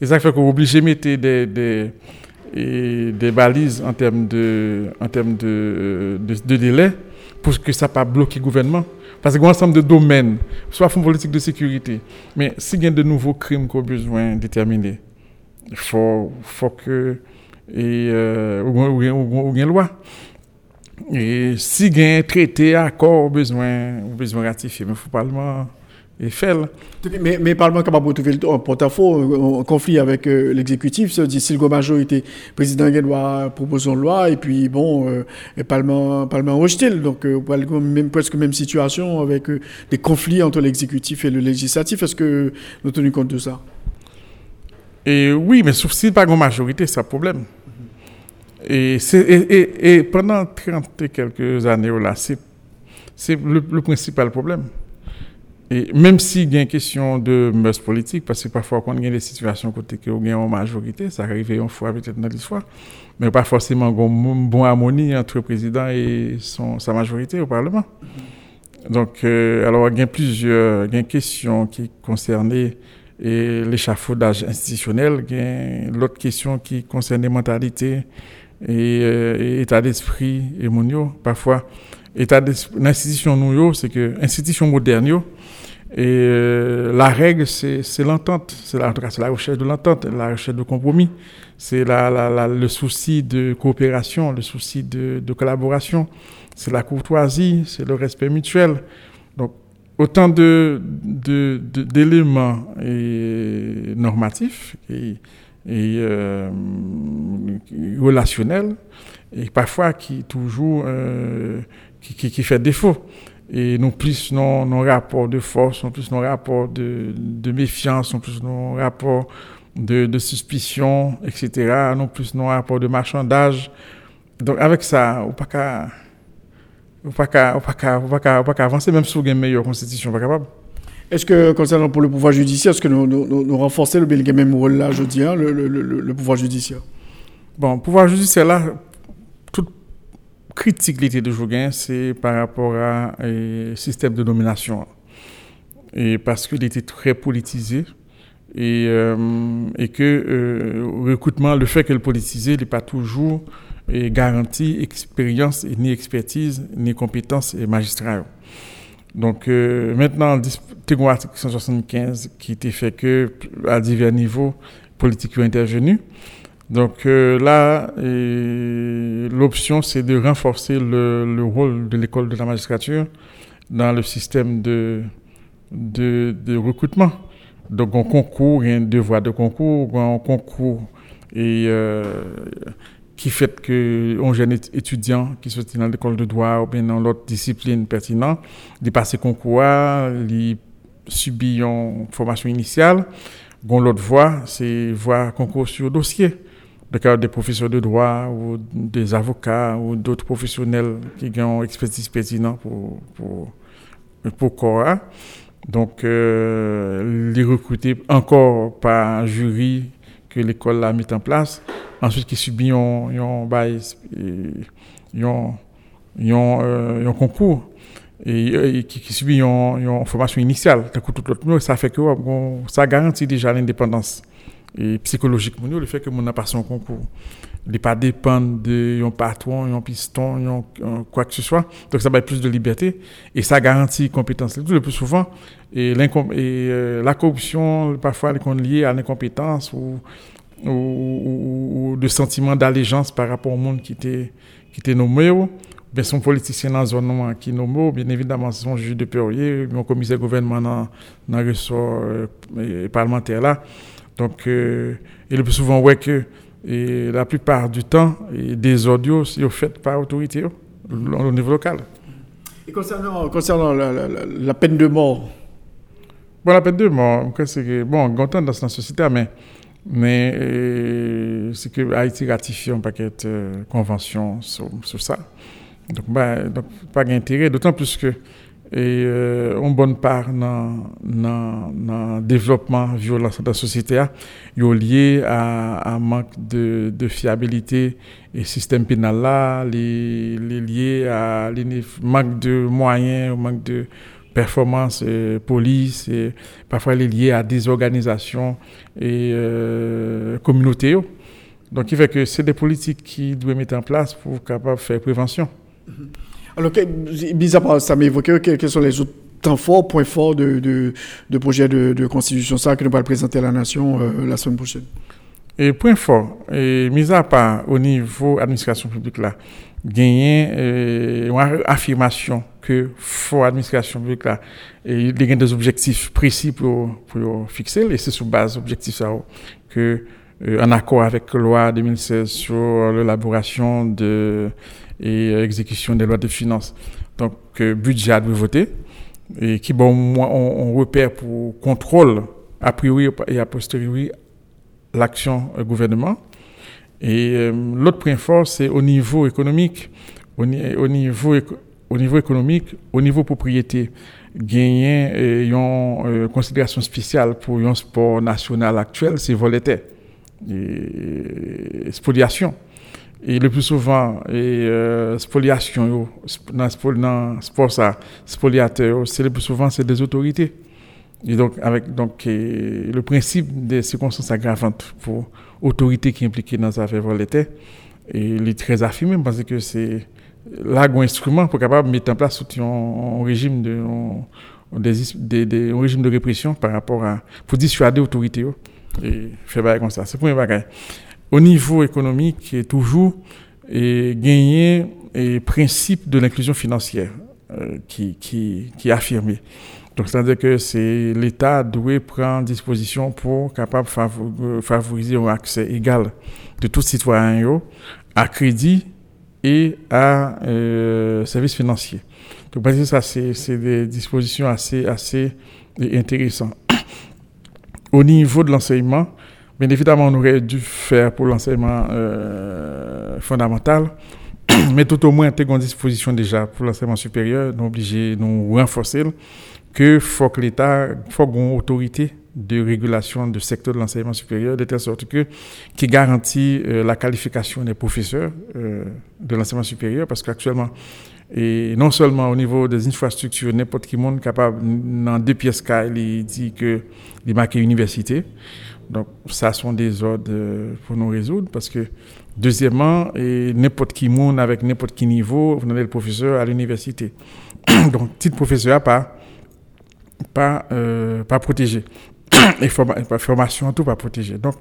et ça fait qu'on est obligé de mettre des et des balises en termes de, en termes de, euh, de, délai pour que ça pas bloquer le gouvernement. Parce qu'il y a un ensemble de domaines, soit une politique de sécurité, mais s'il y a de nouveaux crimes qu'on a besoin de déterminer, il faut, faut que. Et, euh, ou, une loi. Et s'il y a un traité, accord, besoin, besoin ratifier, mais il faut pas le et. Mais, mais le Parlement capable de trouver un porte-à-faux, un conflit avec euh, l'exécutif, ça dit si le majorité, le président doit proposer une loi, et puis bon, euh, le Parlement, Parlement hostile. Donc, euh, même, presque même situation avec euh, des conflits entre l'exécutif et le législatif. Est-ce que nous tenons compte de ça? Et Oui, mais sauf si pas une majorité, c'est un problème. Et, et, et, pendant 30 et quelques années, là, c'est le principal problème. Et même s'il y a une question de mœurs politiques, parce que parfois, quand il y a des situations côté que y a une majorité, ça arrive une fois peut-être dans l'histoire, mais pas forcément une bonne harmonie entre le président et sa majorité au Parlement. Donc, euh, alors, il y a plusieurs il y une qui concernait l'échafaudage institutionnel, il y a l'autre question qui concerne les mentalités et, euh, état d'esprit et monio. Parfois, état l'institution nous, c'est que institution moderne, et euh, la règle, c'est l'entente. C'est la, recherche de l'entente, la recherche de compromis. C'est le souci de coopération, le souci de, collaboration. C'est la courtoisie, c'est le respect mutuel. Donc, autant d'éléments normatifs et, et euh, relationnels, et parfois qui toujours euh, qui, qui, qui fait défaut et non plus nos, nos, rapports de force, non plus nos rapports de, de méfiance, non plus nos rapports de, de, suspicion, etc., non plus nos rapports de marchandage. Donc avec ça, on pas qu'à pas pas pas avancer même si on a une meilleure constitution, pas capable. Est-ce que, concernant pour le pouvoir judiciaire, est-ce que nous, nous, nous renforcer le, le même rôle là, je dis, hein, le, le, le, le pouvoir judiciaire? Bon, pouvoir judiciaire là, critique l'été de Jougain, c'est par rapport à un système de nomination. Et parce qu'il était très politisé et, euh, et que euh, recrutement, le fait qu'elle politisé n'est pas toujours et garanti expérience ni expertise ni compétence et magistrat. Donc euh, maintenant, l'article 175 qui était fait que à divers niveaux politiques ont intervenu. Donc euh, là, l'option, c'est de renforcer le, le rôle de l'école de la magistrature dans le système de, recrutement. Donc, un concours, un devoir de concours, un concours et, euh, qui fait que un jeune étudiant qui sortit dans l'école de droit ou bien dans l'autre discipline pertinente, il passe concours, il subit une formation initiale. L'autre voie, c'est voir concours sur dossier le cas des professeurs de droit ou des avocats ou d'autres professionnels qui ont expertise pertinente pour, pour, pour Cora. Donc, euh, les recruter encore par un jury que l'école a mis en place. Ensuite qui subit un, un concours et, qui, subit une, formation initiale, ça fait que ça garantit déjà l'indépendance et psychologique le fait que mon a passé un concours ne pas dépendre de un patron un piston quoi que ce soit. Donc ça va plus de liberté et ça garantit compétence. Le plus souvent et, euh, la corruption parfois est liée à l'incompétence ou, ou, sentiment d'allégeance par rapport au monde qui était qui était nommé bien son politicien dans la zone qui nommé bien évidemment son juge de paix un commissaire gouvernement dans dans le ressort euh, parlementaire là donc, euh, et le plus souvent, ouais que et la plupart du temps, et des audios sont faits par l'autorité au niveau local. Et concernant, concernant la, peine de mort Bon, la peine de mort, c'est que, bon, on dans la société, mais, mais euh, c'est que Haïti ratifie un paquet de euh, conventions sur, sur, ça. Donc, bah, donc pas d'intérêt, d'autant plus que et euh, une bonne part dans le développement violence de la société est lié à un manque de, de, fiabilité et système pénal là les, lié à manque de moyens manque de performance euh, police et parfois les lié à des organisations et euh, communautés donc il fait que c'est des politiques qui doivent mettre en place pour capable faire prévention mm-hmm. Alors, bizarrement, ça m'a évoqué quels sont les autres temps forts, points forts de, de, projet de, constitution, ça, que nous allons présenter à la nation euh, la semaine prochaine? Et point fort, et mis à part au niveau administration publique là, gagner euh, une affirmation que faut administration publique là, il y a des objectifs précis pour, pour fixer, et c'est sur base objectifs ça que euh, en accord avec la loi 2016 sur l'élaboration de et euh, exécution des lois de finances. Donc, euh, budget à voter et qui, bon, on, repère pour contrôle a priori et a posteriori l'action du gouvernement. Et l'autre point fort, c'est au niveau économique, au, niveau, au niveau économique, au niveau propriété, gagner une considération spéciale pour un sport national actuel, c'est voletaire et spoliation. Et le plus souvent, et, euh, spoliation, dans le sport, ça, spoliateur, c'est le plus souvent, c'est des autorités. Et donc, avec donc, le principe des circonstances aggravantes pour autorités qui impliquées dans affaire volontaire, et il est très affirmé parce que c'est là un instrument pour capable mettre en place un, régime de un régime de répression par rapport à pour dissuader l'autorité et faire comme ça c'est pour un bagage au niveau économique, toujours et gagner et principe de l'inclusion financière euh, qui, qui, qui, est affirmé. Donc, c'est-à-dire que c'est l'État doit prendre disposition pour capable favoriser un accès égal de tous citoyens à crédit et à euh, services financiers. Donc, parce que ça, c'est des dispositions assez, assez intéressantes. Au niveau de l'enseignement, Bien évidemment, on aurait dû faire pour l'enseignement euh, fondamental, mais tout au moins, on a une disposition déjà pour l'enseignement supérieur, nous obligés nous renforcer, que faut que l'État, faut une autorité de régulation du secteur de l'enseignement supérieur, de telle sorte que qui garantit euh, la qualification des professeurs euh, de l'enseignement supérieur, parce qu'actuellement, et non seulement au niveau des infrastructures, n'importe qui monde capable, dans deux pièces, il dit que il marque université. Donc, ça sont des ordres euh, pour nous résoudre parce que, deuxièmement, n'importe qui monde avec n'importe qui niveau, vous avez le professeur à l'université. Donc, titre professeur pas, pas, euh, pas protégé. Et formation, tout pas protégé. Donc,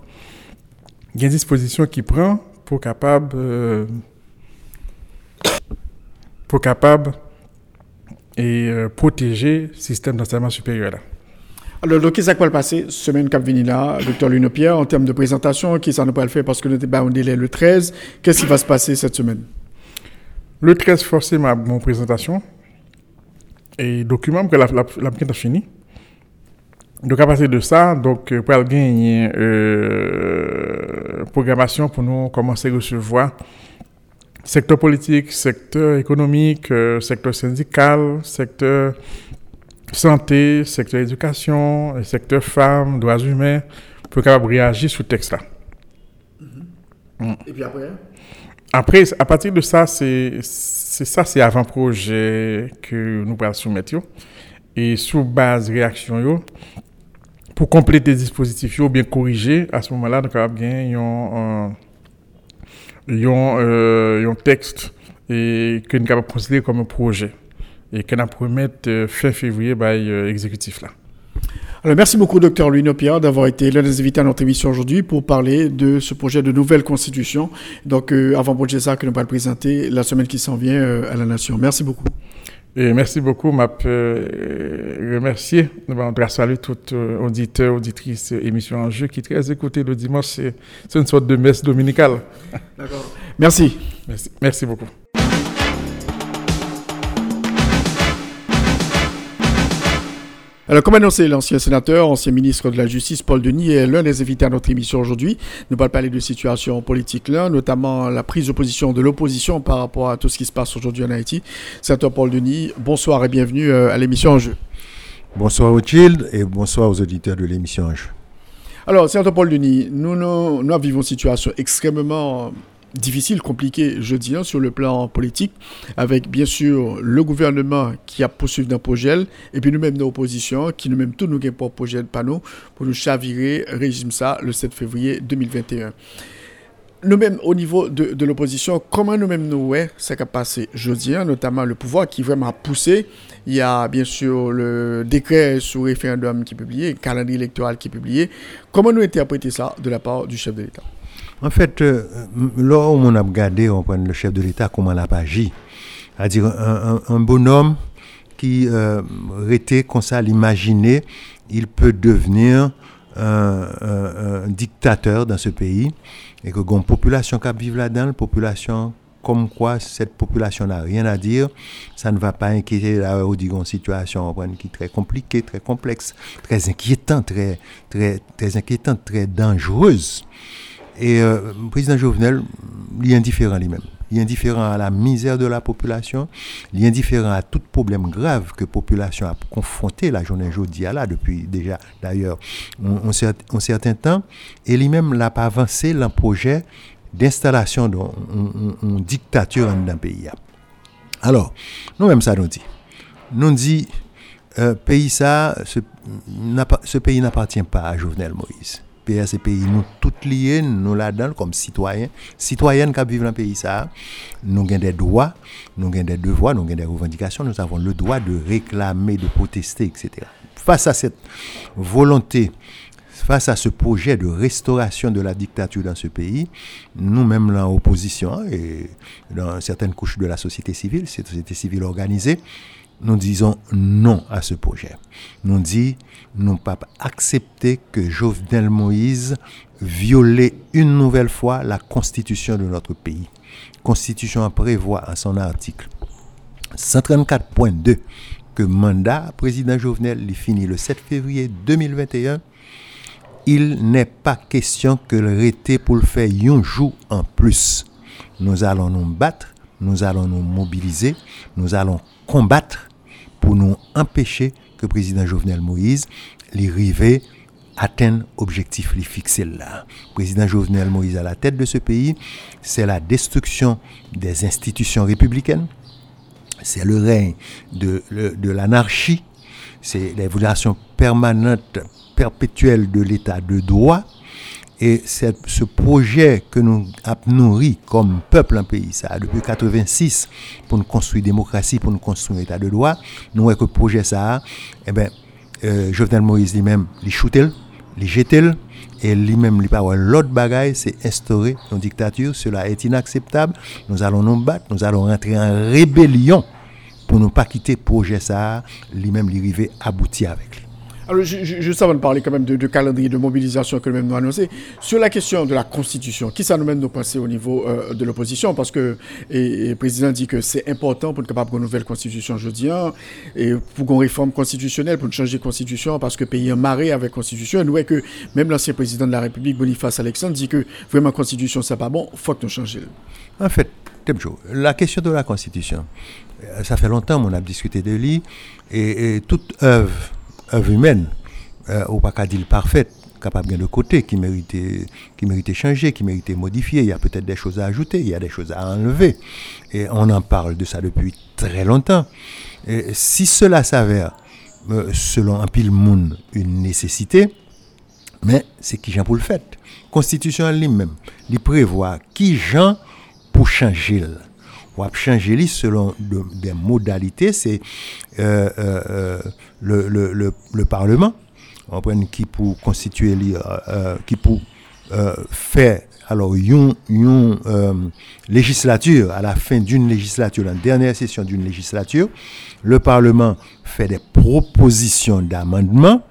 il y a une disposition qui prend pour capable, euh, pour capable et protéger le système d'enseignement supérieur là. Alors, qu'est-ce qui va passer? Semaine cap là, docteur Pierre, en termes de présentation, qui ça ne pas le faire parce que nous sommes délai le 13. Qu'est-ce qui va se passer cette semaine? Le 13, forcément, mon présentation et document que la, la, la fini. Donc, à partir de ça, donc, euh, pour gagner euh, programmation pour nous commencer à recevoir secteur politique, secteur économique, euh, secteur syndical, secteur santé, secteur éducation, secteur femmes, droits humains, pour capable réagir sur ce texte-là. Mm. Et puis après? Après, à partir de ça, c'est ça, c'est avant-projet que nous pourrons soumettre. Et sous base réaction, pour compléter le dispositif ou bien corriger, à ce moment-là, nous avons un, un, un texte et que nous avons considéré comme un projet et qu'on a promis euh, fin février par l'exécutif euh, là. Alors, merci beaucoup, docteur Louis Nopia, d'avoir été l'un des invités à notre émission aujourd'hui pour parler de ce projet de nouvelle constitution. Donc, euh, avant projet ça, que nous allons présenter la semaine qui s'en vient à la Nation. Merci beaucoup. Et merci beaucoup. Je peux remercier, je saluer tout auditeur, auditrice émission en jeu qui est très écouté le dimanche. C'est une sorte de messe dominicale. D'accord. Merci. Merci, merci beaucoup. Alors, comme annoncé, l'ancien sénateur, ancien ministre de la Justice, Paul Denis, est l'un des invités à notre émission aujourd'hui. Nous allons parler de situation politique là, notamment la prise de position de l'opposition par rapport à tout ce qui se passe aujourd'hui en Haïti. Sénateur Paul Denis, bonsoir et bienvenue euh, à l'émission En Jeu. Bonsoir Rothschild et bonsoir aux auditeurs de l'émission En Jeu. Alors, sénateur Paul Denis, nous, nous, nous vivons une situation extrêmement difficile, compliqué, je dirais, sur le plan politique, avec bien sûr le gouvernement qui a poursuivi dans projet, et puis nous-mêmes, nos oppositions, qui nous-mêmes, tous nous avons pour projet de panneau, pour nous chavirer, régime ça, le 7 février 2021 nous-mêmes, au niveau de, l'opposition, comment nous-mêmes nous ouais, ça a passé? Jeudi, notamment le pouvoir qui vraiment a poussé. Il y a bien sûr le décret sur référendum qui est publié, le calendrier électoral qui est publié. Comment nous interpréter ça de la part du chef de l'État? En fait, euh, là où on a regardé, on prend le chef de l'État, comment il a agi. C'est-à-dire un, bonhomme qui euh, était comme ça l'imaginer, il peut devenir un, dictateur dans ce pays et que une population qui vit là-dedans, une population comme quoi cette population n'a rien à dire, ça ne va pas inquiéter la situation qui est très compliquée, très complexe, très inquiétante, très, très, très inquiétante, très dangereuse. Et euh, le président Jovenel, il est indifférent lui-même. Il est indifférent à la misère de la population. Il est indifférent à tout problème grave que la population a confronté la journée aujourd'hui là, depuis déjà d'ailleurs un, certain temps. Et lui-même n'a pas avancé le projet d'installation d'une dictature dans le pays. Alors, nous-mêmes, ça nous dit. Nous dit, euh, pays ce pays n'appartient pas à Jovenel Moïse. Pays. Nous toutes liés, nous là-dedans comme citoyens, citoyennes qui vivent dans le pays ça, nous avons des droits, nous avons des devoirs, nous avons des revendications, nous avons le droit de réclamer, de protester, etc. Face à cette volonté, face à ce projet de restauration de la dictature dans ce pays, nous-mêmes en opposition et dans certaines couches de la société civile, cette société civile organisée, nous disons non à ce projet. Nous disons, nous pas accepter que Jovenel Moïse viole une nouvelle fois la constitution de notre pays. Constitution prévoit à son article 134.2 que mandat président Jovenel il finit le 7 février 2021. Il n'est pas question que le rété pour le faire un jour en plus. Nous allons nous battre, nous allons nous mobiliser, nous allons combattre pour nous empêcher que le président Jovenel Moïse les atteindre l'objectif les fixé là. Le président Jovenel Moïse à la tête de ce pays, c'est la destruction des institutions républicaines, c'est le règne de, de l'anarchie, c'est l'évolution permanente, perpétuelle de l'état de droit, et ce projet que nous avons nourri comme peuple en pays, ça, depuis 86, pour nous construire démocratie, pour nous construire état de droit, nous voyons que le projet ça, eh ben, euh, Jovenel Moïse lui-même, il shooté, il jeté, et lui-même, il parle l'autre bagaille, c'est instaurer une dictature. Cela est inacceptable. Nous allons nous battre, nous allons rentrer en rébellion pour ne pas quitter le projet ça, lui-même, l'arriver aboutir avec Alors, juste avant de parler quand même de, calendrier de mobilisation que nous-mêmes nous annoncé, sur la question de la Constitution, qui ça nous mène nous penser au niveau euh, de l'opposition? Parce que le président dit que c'est important pour être capable une nouvelle Constitution jeudi, et pour une réforme constitutionnelle, pour changer de Constitution, parce que pays est maré avec Constitution. Nous que même l'ancien président de la République, Boniface Alexandre, dit que vraiment Constitution, c'est pas bon, faut que nous changions. En fait, la question de la Constitution, euh, ça fait longtemps qu'on a discuté de lui, et toute œuvre œuvre humaine, euh, ou pas qu'à dire parfaite, capable de côté, qui méritait, qui méritait changer, qui méritait modifier. Il y a peut-être des choses à ajouter, il y a des choses à enlever. Et on en parle de ça depuis très longtemps. Et si cela s'avère, euh, selon un pile monde, une nécessité, mais c'est qui Jean pour le fait. Constitution elle-même, il prévoit qui Jean pour changer. Changer selon des modalités, c'est euh, euh, le, le, le, Parlement, on qui pour constituer, qui pour faire alors une, législature, à la fin d'une législature, la dernière session d'une législature, le Parlement fait des propositions d'amendement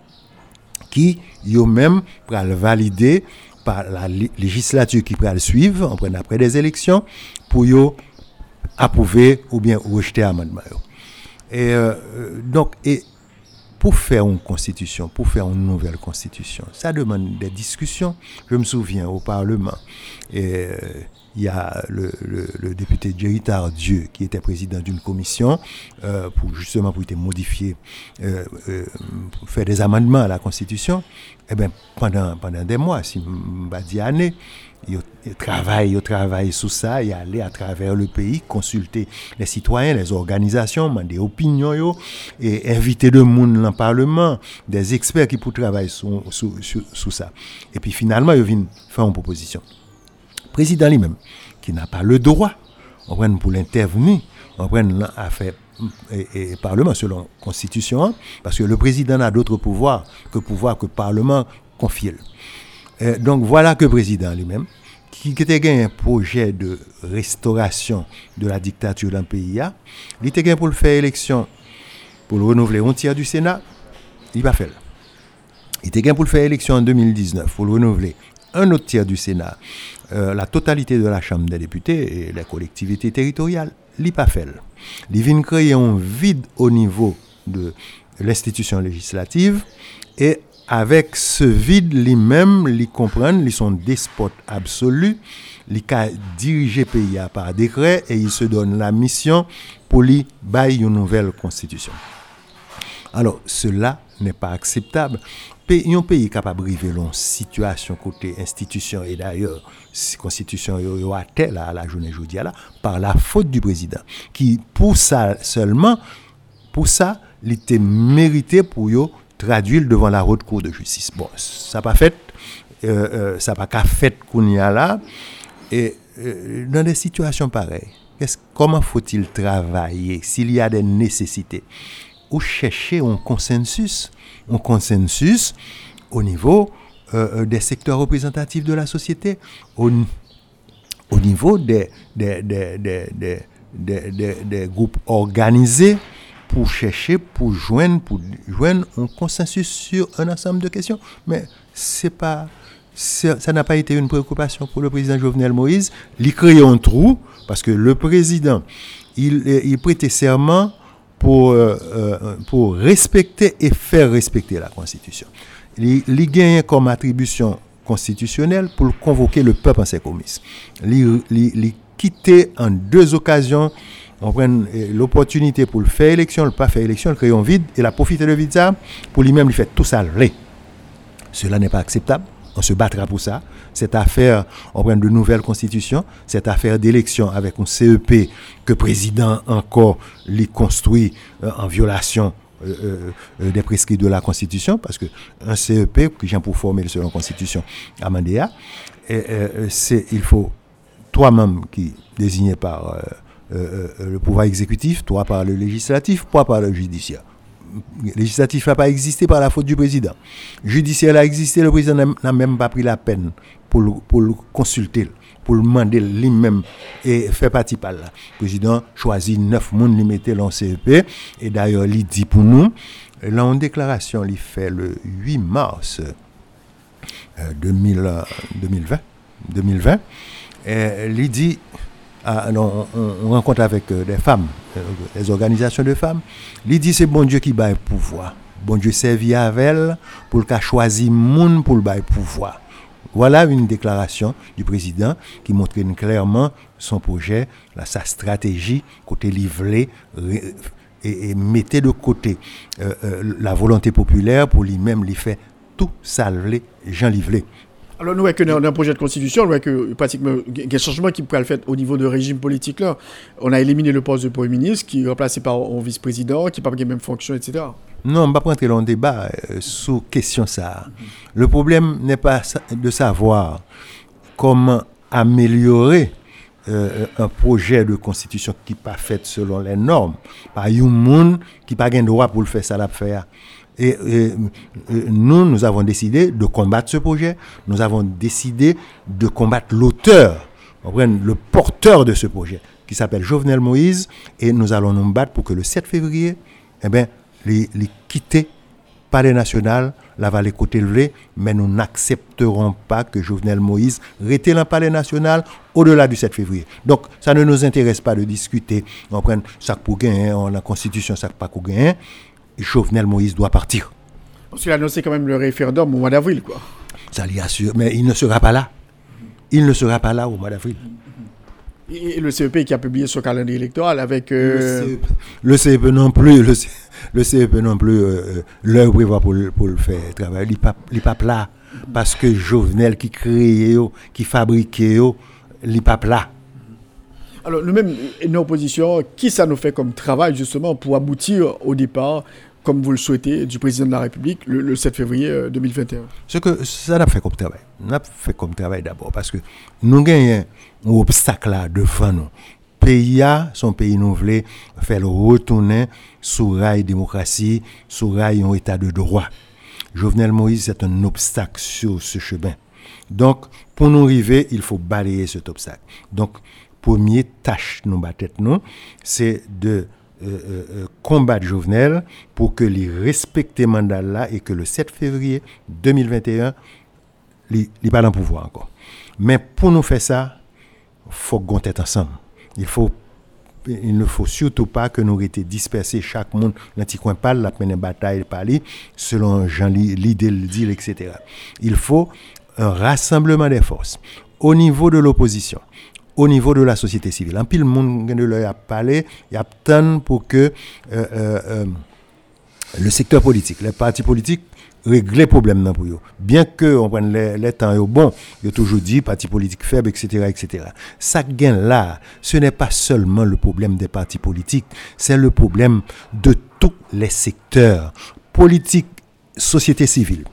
qui, eux-mêmes, pour le valider par la législature qui va le suivre, après des élections, pour approuver ou bien rejeter l'amendement. Et euh, donc, et pour faire une constitution, pour faire une nouvelle constitution, ça demande des discussions. Je me souviens au Parlement, et euh, il y a le, député Jerry Dieu qui était président d'une commission euh, pour justement pour modifier, euh, faire des amendements à la constitution. Et eh bien pendant pendant des mois, si pas dire années, il travaille, il travaille sur ça, il allait à travers le pays consulter les citoyens, les organisations, demander opinions et inviter de monde dans le parlement, des experts qui pour travailler sur, ça. Et puis finalement, il vient faire une proposition. Le président lui-même, qui n'a pas le droit, on pour l'intervenir, on prend à faire et, Parlement selon la Constitution, parce que le président n'a d'autres pouvoirs que pouvoir que le Parlement confie. Euh, donc voilà que le président lui-même, qui, était un projet de restauration de la dictature dans le pays, il était pour le faire élection, pour le renouveler un tiers du Sénat, il va faire. Il était pour le faire élection en 2019, pour le renouveler un autre tiers du Sénat, euh, la totalité de la Chambre des députés et les collectivités territoriales, fait. Il vient créer un vide au niveau de l'institution législative et avec ce vide, lui-même, lui comprennent, ils sont despotes absolus, ils diriger le pays par décret et ils se donnent la mission pour lui bailler une nouvelle constitution. Alors, cela n'est pas acceptable. Un pays capable de vivre une situation côté institution et d'ailleurs, constitution est à la journée aujourd'hui par la faute du président, qui pour ça seulement, pour ça, il était mérité pour eux traduire devant la haute cour de justice. Bon, ça pas fait, euh, euh, ça pas fait qu'on y a là. Et euh, dans des situations pareilles, comment faut-il travailler s'il y a des nécessités? Ou chercher un consensus, un consensus au niveau des secteurs représentatifs de la société, au, au niveau des groupes organisés pour chercher, pour joindre, pour joindre un consensus sur un ensemble de questions. Mais c'est pas, ça n'a pas été une préoccupation pour le président Jovenel Moïse. Il crée un trou parce que le président, il, il prêtait serment pour, euh, euh, pour respecter et faire respecter la Constitution. Il, il gagne comme attribution constitutionnelle pour convoquer le peuple en ses commises. Il, il, quitté en deux occasions on prend euh, l'opportunité pour le faire élection, le pas faire élection, le un vide, et la profiter de vide ça, pour lui-même lui faire tout ça. Cela n'est pas acceptable. On se battra pour ça. Cette affaire, on prend de nouvelles constitutions, cette affaire d'élection avec un CEP que président encore lui construit euh, en violation euh, des prescrits de la Constitution, parce que un CEP, qui vient pour former selon la Constitution à Mandéa, il faut trois membres qui désignés par le pouvoir exécutif, toi par le législatif, toi par le judiciaire. Législatif n'a pas existé par la faute du président. Judiciaire a existé, le président n'a même pas pris la peine pour le, pour le consulter, pour le demander lui-même et faire partie par là. Le président choisit neuf personnes, il mettait dans CEP, et d'ailleurs, il dit pour nous, là, en déclaration, il fait le 8 mars 2020, 2020, et il dit ah, on, rencontre avec euh, des femmes, euh, des organisations de femmes. Il dit c'est bon Dieu qui baille pouvoir. Bon Dieu servit avec elle pour qu'elle choisisse monde pour le bail pouvoir. Voilà une déclaration du président qui montre clairement son projet, sa stratégie, côté livré et, et, de côté euh, la volonté populaire pour lui-même lui faire tout salvé Jean Livlet. Alors, nous, avec un, projet de constitution, nous, voyons que pratiquement, il y a un changement qui pourrait le faire au niveau de régime politique là. On a éliminé le poste de Premier ministre, qui est remplacé par un vice-président, qui n'a pas les mêmes fonctions, etc. Non, on ne va pas entrer dans débat euh, sous question ça. Le problème n'est pas de savoir comment améliorer euh, un projet de constitution qui n'est pas fait selon les normes. Par un monde qui n'a pas le droit pour le faire ça, la faire. Et, nous, nous avons décidé de combattre ce projet. Nous avons décidé de combattre l'auteur, le porteur de ce projet, qui s'appelle Jovenel Moïse. Et nous allons nous battre pour que le 7 février, eh bien, les, les quitter palais national, la vallée côté levé, mais nous n'accepterons pas que Jovenel Moïse reste dans le palais national au-delà du 7 février. Donc, ça ne nous intéresse pas de discuter, on prend ça pour on la constitution ça pas pour gagner. Jovenel Moïse doit partir. Parce qu'il a annoncé quand même le référendum au mois d'avril, quoi. Ça l'y assure, mais il ne sera pas là. Il ne sera pas là au mois d'avril. Et le CEP qui a publié son calendrier électoral avec... Le, CEP, e non plus, le, CEP non plus, euh, euh, l'heure prévoit pour, pour le faire travailler. Il n'est pas, là. Parce que Jovenel qui crée, qui fabriquait, il n'est pas là. Alors, nous-mêmes, une opposition, qui ça nous fait comme travail justement pour aboutir au départ, comme vous le souhaitez, du président de la République le, 7 février 2021 euh, Ce que ça n'a fait comme travail. On a fait comme travail d'abord parce que nous gagnons un obstacle là devant nous. Pays son pays nous voulons faire le retourner sous rail démocratie, sous rail un état de droit. Jovenel Moïse, c'est un obstacle sur ce chemin. Donc, pour nous arriver, il faut balayer cet obstacle. Donc, première tâche nous tête nous, c'est de combattre Jovenel pour que les respecter mandat là et que le 7 février 2021, il pas dans pouvoir encore. Mais pour nous faire ça, il faut qu'on être ensemble. Il faut il ne faut surtout pas que nous étions dispersés, chaque monde dans petit coin pas la mener bataille parler selon Jean l'idée le etc. Il faut un rassemblement des forces au niveau de l'opposition, au niveau de la société civile. En pile, le monde a parlé, il y a tant pour que euh, euh, euh, le secteur politique, les partis politiques, règlent les problèmes. Bien que on prenne les, temps bon, il y a toujours dit partis politiques faibles, etc., etc. Ça gain là, ce n'est pas seulement le problème des partis politiques, c'est le problème de tous les secteurs politiques, société civile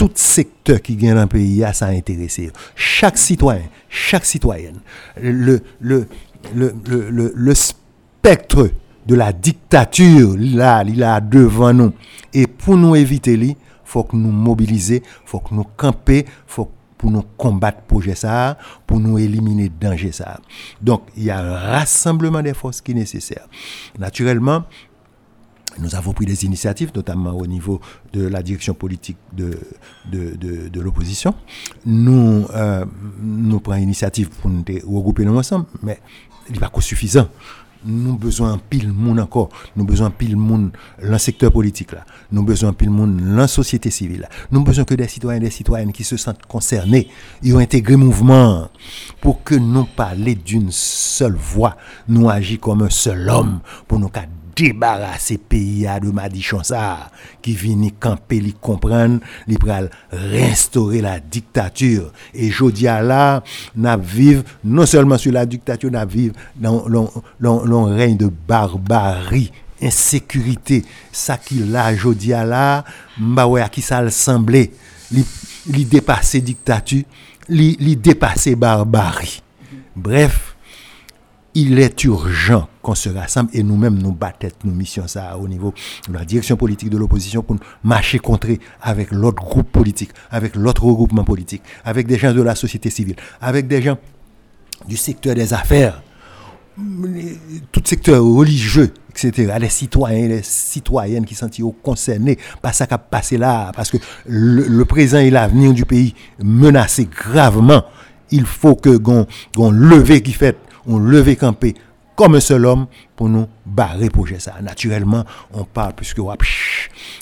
tout secteur qui gagne dans le pays a ça intéressé. Chaque citoyen, chaque citoyenne, le, le, le, le, spectre de la dictature, là, il a devant nous. Et pour nous éviter, il faut que nous mobiliser, faut que nous camper, faut pour nous combattre projet ça, pour nous éliminer danger ça. Donc, il y a un rassemblement des forces qui est nécessaire. Naturellement, nous avons pris des initiatives, notamment au niveau de la direction politique de, de, l'opposition. Nous, euh, nous prenons initiative pour nous regrouper nous ensemble, mais il n'est pas suffisant. Nous avons besoin de pile monde encore. Nous avons besoin de pile monde dans le secteur politique là. Nous avons besoin de pile monde dans la société civile. Nous avons besoin que des citoyens et des citoyennes qui se sentent concernés, ils ont intégré le mouvement pour que nous parlions d'une seule voix. Nous agissons comme un seul homme pour nous débarrasser pays de madichon qui vient camper li comprendre li pral restaurer la dictature. Et jodia là n'a vivre non seulement sur la dictature n'a vivre dans le règne de barbarie insécurité. Ça qui là jodia là mba à qui ça semblait. Li, li dépasser dictature li, li dépasser barbarie. Bref il est urgent qu'on se rassemble et nous-mêmes nous battons nos missions ça au niveau de la direction politique de l'opposition pour marcher contre avec l'autre groupe politique, avec l'autre regroupement politique, avec des gens de la société civile, avec des gens du secteur des affaires, tout secteur religieux, etc. Les citoyens, les citoyennes qui sont concernés par ça qui a passé là, parce que le, présent et l'avenir du pays menacés gravement. Il faut que gon levé qui fait on levé campé comme un seul homme pour nous barrer projet ça. Naturellement, on parle puisque on va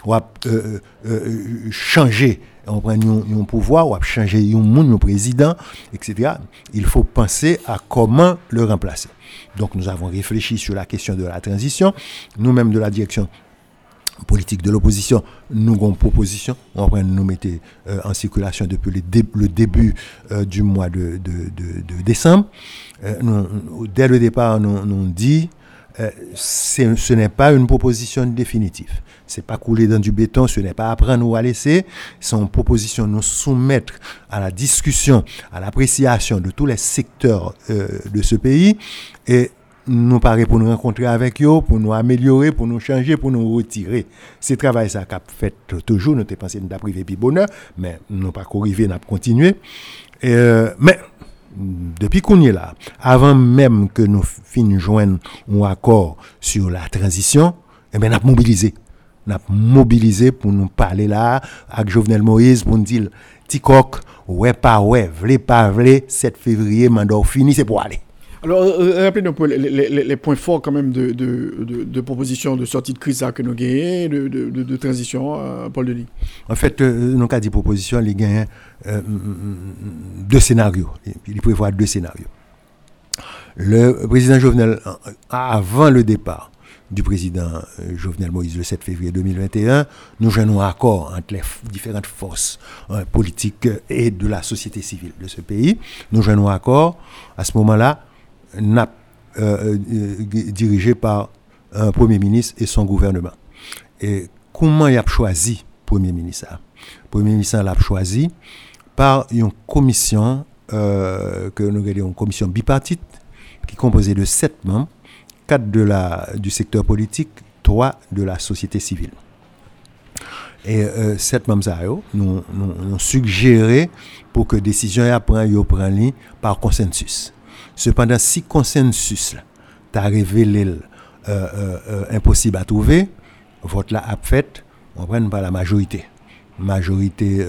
euh, euh, euh, changer, on prend un pouvoir, on va changer un monde, un président, etc. Il faut penser à comment le remplacer. Donc nous avons réfléchi sur la question de la transition, nous-mêmes de la direction politique de l'opposition, nous avons une proposition, on va nous mettre euh, en circulation depuis le, début euh, du mois de, décembre. Euh, dès le départ, nous, nous dit ce n'est pas une proposition définitive. Ce n'est pas couler dans du béton, ce n'est pas apprendre ou à laisser. C'est une proposition nous soumettre à la discussion, à l'appréciation de tous les secteurs de ce pays. Et nous paraît pour nous rencontrer avec eux, pour nous améliorer, pour nous changer, pour nous retirer. C'est travail ça qu'a fait toujours, nous pensé nous privé puis bonheur, mais nous pas arrivé, nous continué. Euh, mais depuis qu'on est là, avant même que nous finissions un accord sur la transition, eh bien, nous avons mobilisé. Nous avons mobilisé pour nous parler là avec Jovenel Moïse pour nous dire, Tikok, ouais pas ouais, vle pas vle, 7 février, mandat fini, c'est pour aller. Alors, euh, euh, rappelez-nous les, points forts quand même de, de, proposition de sortie de crise que nous gagnons, de, transition, euh, Paul Denis. En fait, nous avons dit proposition, il gagne deux scénarios. Il prévoit deux scénarios. Le président Jovenel, avant le départ du président Jovenel Moïse le 7 février 2021, nous jouons un accord entre les différentes forces politiques et de la société civile de ce pays. Nous jouons un accord. À ce moment-là, euh, euh, dirigé par un Premier ministre et son gouvernement. Et comment il a choisi Premier ministre Le Premier ministre l'a choisi par une commission, euh, que nous une commission bipartite, qui est composée de sept membres, quatre de la, du secteur politique, trois de la société civile. Et sept membres nous, nous, nous suggéré pour que décision soit prise par consensus. Cependant, si consensus t'a révélé euh, euh, euh, impossible à trouver, vote là a fait, on prend pas la majorité. Majorité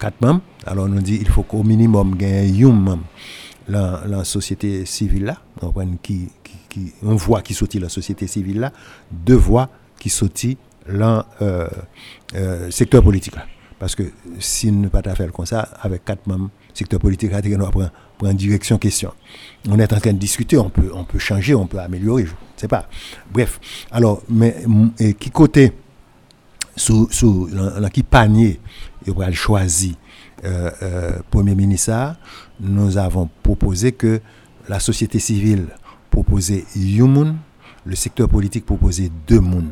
4 membres. Alors on dit il faut qu'au minimum gagner un membre dans la société civile là, on prend qui, qui, on voit qui la société civile là, deux voix qui sortit le secteur politique là. Parce que si nous ne pas faire comme ça, avec quatre membres, secteur politique, direction question. On est en train de discuter, on peut, on peut changer, on peut améliorer, je ne sais pas. Bref, alors, mais et qui côté, sous, sous, dans, qui panier, il va choisir euh, euh, Premier ministre, nous avons proposé que la société civile proposait Yumun, le secteur politique proposait deux mouns.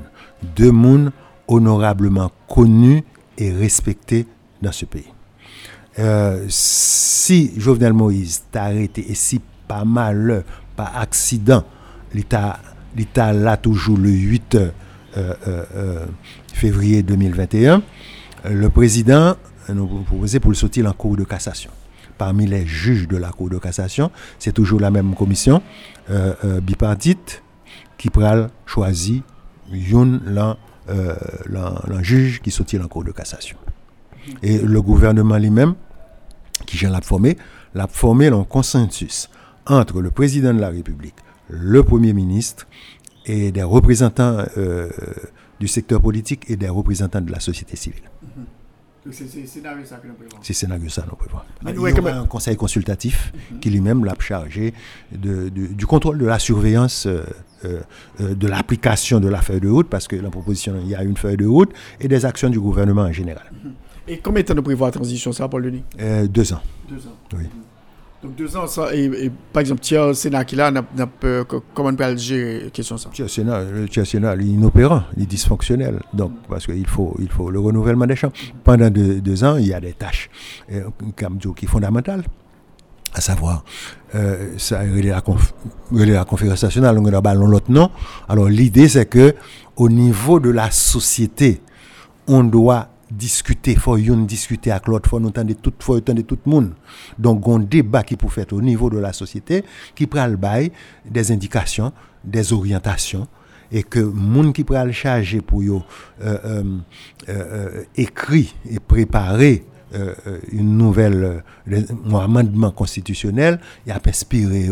Deux mouns honorablement connus et respectés dans ce pays. Euh, si Jovenel Moïse t'a arrêté et si pas mal, par accident, l'État là toujours le 8 euh, euh, février 2021, le président nous proposé pour le sortir en cours de cassation. Parmi les juges de la cour de cassation, c'est toujours la même commission bipartite qui pral choisi un juge qui sortit en cour de cassation. Et le gouvernement lui-même, qui vient l'a formé, l'a formé en consensus entre le président de la République, le Premier ministre et des représentants euh, du secteur politique et des représentants de la société civile. C'est scénario ça que nous prévoyons. C'est scénario ça nous prévoyons. Il y a un conseil consultatif mhm. qui lui-même l'a chargé de, du contrôle de la surveillance euh, euh, de l'application de la feuille de route, parce que la proposition, il y a une feuille de route, et des actions du gouvernement en général. Mhm. Et combien de temps nous prévoit la transition, ça, Paul Denis? Euh, Deux ans. Deux ans. Oui. Donc deux ans, ça, et, par exemple, tiers Sénat qui là, comment on peut gérer la question ça? Sénat, le tiers Sénat, il est inopérant, il est dysfonctionnel. Donc, parce qu'il faut, il faut le renouvellement des champs. Pendant deux, ans, il y a des tâches euh, qui sont fondamentales à savoir, euh, ça la, la conférence nationale, on a l'autre nom. Alors l'idée c'est que au niveau de la société, on doit discuter, faut yon discuter avec l'autre, faut entendre tout, faut entendre tout le monde. Donc, un débat qui peut faire au niveau de la société, qui prend le bail des indications, des orientations, et que monde qui prend le charger pour yo, euh, euh, euh, écrit et euh, une nouvelle euh, un amendement constitutionnel, il a inspiré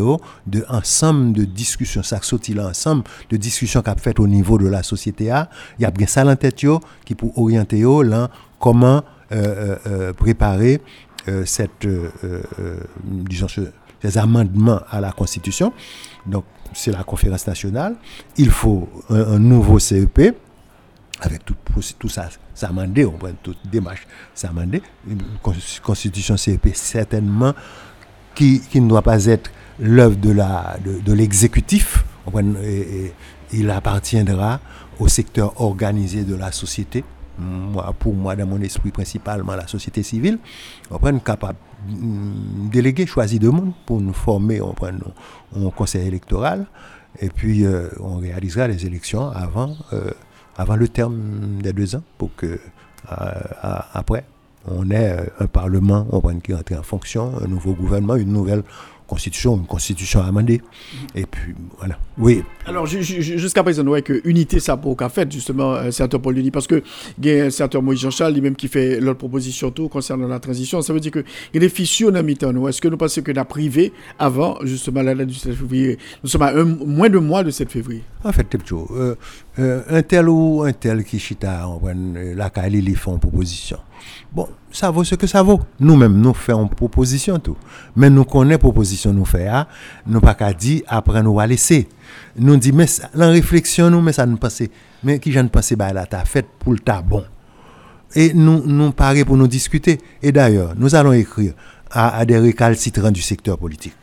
de ensemble de discussions, ça sorti là ensemble de discussions qu'a fait au niveau de la société il y a bien ça en tête qui pour orienter là comment préparer cette disons ces amendements à la constitution. Donc c'est la conférence nationale, il faut un nouveau CEP avec tout ça, ça on prend toute démarche, ça Une constitution CEP, certainement, qui, qui ne doit pas être l'œuvre de, la, de, l'exécutif, il appartiendra au secteur organisé de la société. Moi, pour moi, dans mon esprit, principalement la société civile, on prend capable mm, déléguer, choisir de monde pour nous former, on prend un conseil électoral, et puis euh, on réalisera les élections avant, euh, avant le terme des deux ans, pour que euh, après on ait un parlement, on prend qui en fonction, un nouveau gouvernement, une nouvelle constitution, une constitution amendée. Et puis, voilà. Oui. Alors, jusqu'à présent, ouais, que unité, ça pour qu'a fait, justement, un sénateur Paul Denis, parce que il y a un sénateur Moïse Jean-Charles, lui-même qui fait l'autre proposition tout concernant la transition. Ça veut dire qu'il y a des fissures dans le Est-ce que nous pensons que la privé, avant, justement, la date du 7 février, nous sommes à un, moins de mois de 7 février? En fait, euh, euh, un tel ou un tel qui chita, euh, la Kali, ils font proposition. Bon, ça vaut ce que ça vaut. Nous-mêmes, nous faisons proposition tout. Mais nous connaissons proposition nous faisons, hein. nous pas qu'à dire après nous va laisser. Nous dit mais la réflexion nous mais ça nous passe mais qui j'en pense bah là t'as fait pour le tas bon. Et nous nous parler pour nous discuter et d'ailleurs, nous allons écrire à, des récalcitrants du secteur politique.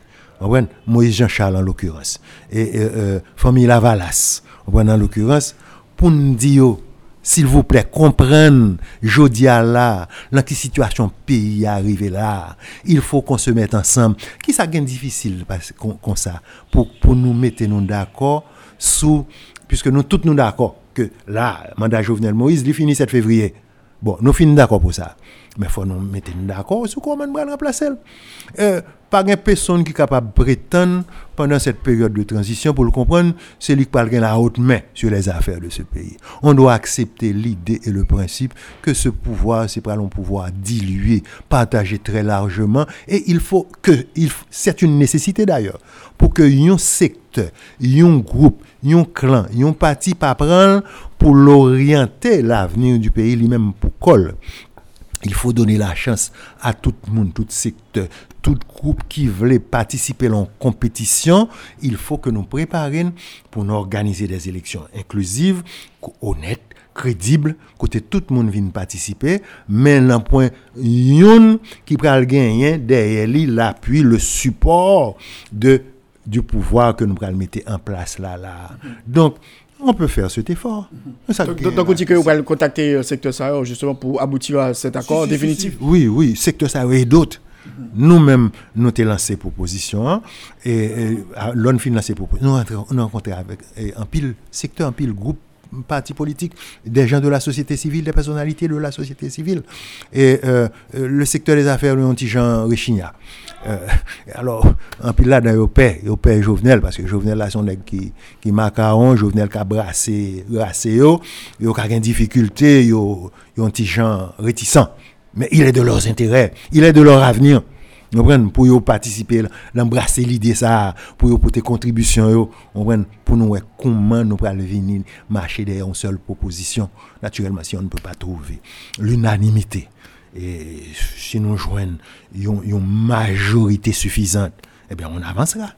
Moïse Jean-Charles en l'occurrence et euh, euh, famille Lavalas en l'occurrence pour nous dire s'il vous plaît, comprendre, Jodia là, dans quelle situation pays arrivé là. Il faut qu'on se mette ensemble. Qui ça gagne difficile comme ça pour, pour nous mettre nous d'accord sous, puisque nous tous nous d'accord que là, mandat Jovenel Moïse, il finit 7 février. Bon, nous finissons d'accord pour ça. Mais il faut nous mettre d'accord sur comment nous allons remplacer. Euh, pas de personne qui est capable de prétendre pendant cette période de transition pour le comprendre, c'est lui qui parle la haute main sur les affaires de ce pays. On doit accepter l'idée et le principe que ce pouvoir, c'est pas un pouvoir dilué, partagé très largement, et il faut que, c'est une nécessité d'ailleurs, pour que un secteur, un groupe, un clan, un parti pas prendre pour l'orienter l'avenir du pays lui-même pour coller il faut donner la chance à tout le monde, tout secteur, tout groupe qui veut participer en compétition. Il faut que nous préparions pour organiser des élections inclusives, honnêtes, crédibles, côté tout le monde vient participer, mais un point yon qui le gagner derrière lui l'appui, le support de du pouvoir que nous allons mettre en place là là. Donc on peut faire cet effort. donc, donc, on dit que vous allez contacter le euh, secteur Sahel justement pour aboutir à cet accord définitif Oui, oui, secteur Sahel et d'autres. Nous-mêmes, nous avons lancé proposition hein, et, et l'on fin lancé proposition. Nous avons rencontré avec un pile secteur, un pile groupe partis politiques, des gens de la société civile, des personnalités de la société civile. Et euh, euh, le secteur des affaires, le petit Jean Richigna. Euh, alors, en plus là, dans le père, le père Jovenel, parce que Jovenel là, son qui, qui macaron, Jovenel qui a brassé, brassé, yo a une difficulté, yo, yo un petit réticent. Mais il est de leurs intérêts, il est de leur avenir pour yo participer l'embrasser l'idée ça pour yo porter contribution pour nous comment nous allons venir marcher derrière une seule proposition. Naturellement si on ne peut pas trouver l'unanimité. Et si nous joignons une majorité suffisante eh bien, on avancera.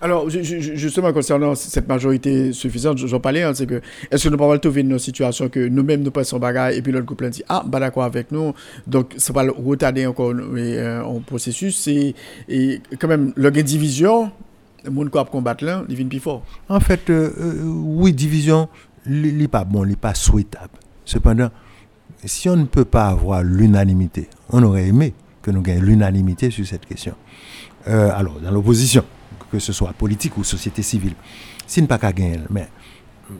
Alors, justement, concernant cette majorité suffisante, j'en parlais, hein, c'est que, est-ce que nous pouvons trouver une situation que nous-mêmes nous passons bagarre et puis l'autre couple dit, ah, bah d'accord avec nous, donc ça va retarder encore euh, un processus, et, et quand même, le gain division, le monde qui combattre là, il vient plus fort. En fait, euh, euh, oui, division, il n'est pas bon, il n'est pas souhaitable. Cependant, si on ne peut pas avoir l'unanimité, on aurait aimé que nous gagnions l'unanimité sur cette question. Euh, alors, dans l'opposition, que ce soit politique ou société civile, s'il n'est pas qu'à gagner, mais mm,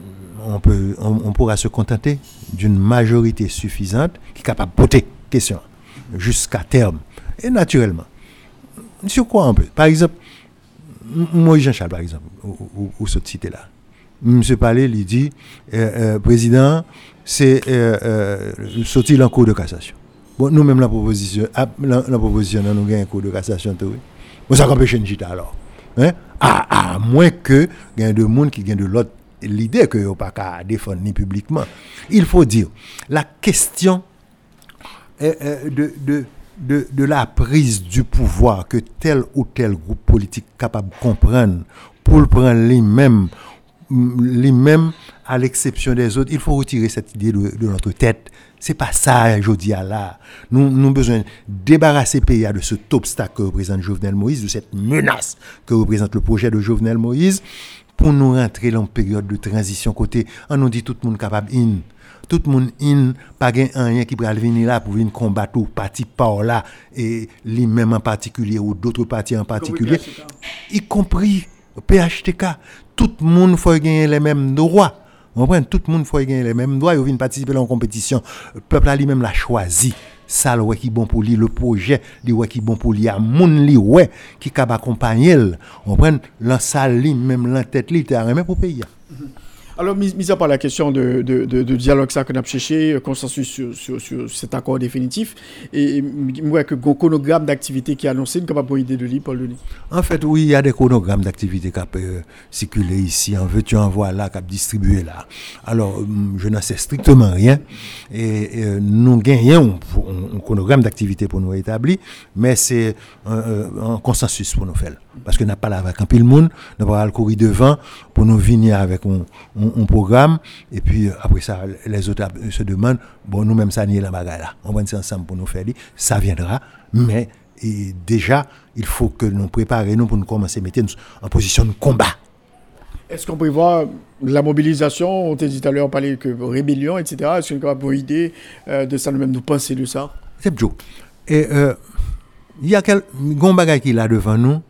on, peut, on, pourra se contenter d'une majorité suffisante qui est capable de poter question jusqu'à terme. Et naturellement, sur quoi on peut Par exemple, moi, Jean-Charles, par exemple, ou, cette cité-là. M. Palais, il dit, euh, euh, président, c'est euh, sortir en cours de cassation. Bon, nous-mêmes, la proposition, ah, la, proposition, nous avons un cours de cassation, oui. Vous ça empêche une chita alors. Hein? À, moins que il y ait des gens qui gagnent de l'autre l'idée que vous pas qu'à défendre ni publiquement. Il faut dire, la question de, de, de, de, la prise du pouvoir que tel ou tel groupe politique capable de comprendre pour le prendre lui-même lui-même, à l'exception des autres, il faut retirer cette idée de, notre tête. C'est pas ça, je dis à là. Nous, avons besoin de débarrasser le pays de cet obstacle que représente Jovenel Moïse, de cette menace que représente le projet de Jovenel Moïse, pour nous rentrer dans une période de transition côté, on nous dit tout le monde capable in. Tout le monde in, pas rien qui pourrait venir là pour venir combattre ou parti par là, et lui-même en particulier, ou d'autres partis en particulier, y compris PHTK. Tout le monde faut gagner les mêmes droits. Tout le monde faut gagner les mêmes droits. Il vient participer à la compétition. Le peuple a lui-même l'a choisi. Ça, le qui bon lui, le projet, le qui bon pour lui, moun li ouais, qui capable accompagner. On prend la salle, même la tête, li, même pour payer. Alors, mis, à part la question de, dialogue ça qu'on a cherché, euh, consensus sur, cet accord définitif, et moi, que le chronogramme d'activité qui est annoncé, une pas idée de lui, Paul Denis? En fait, oui, il y a des chronogrammes d'activité qui peuvent euh, circuler ici, en veux-tu, en voilà, qui distribué là. Alors, je n'en sais strictement rien, et, nous gagnons un, chronogramme d'activité pour nous établir, mais c'est un, consensus pour nous faire. Parce que n'a pas la un pile monde, n'a pas le courir devant pour nous venir avec un on, programme, et puis euh, après ça, les autres euh, se demandent, bon, nous-mêmes, ça n'y la bagarre là. On va ensemble pour nous faire, ça viendra, mais déjà, il faut que nous préparions pour nous commencer à mettre en position de combat. Est-ce qu'on peut voir la mobilisation? On t'a dit tout à l'heure, on parlait de rébellion, etc. Est-ce qu'on a une idée euh, de ça, nous-mêmes, nous penser de ça? C'est Joe. Et il y a quelques bagages qui là devant nous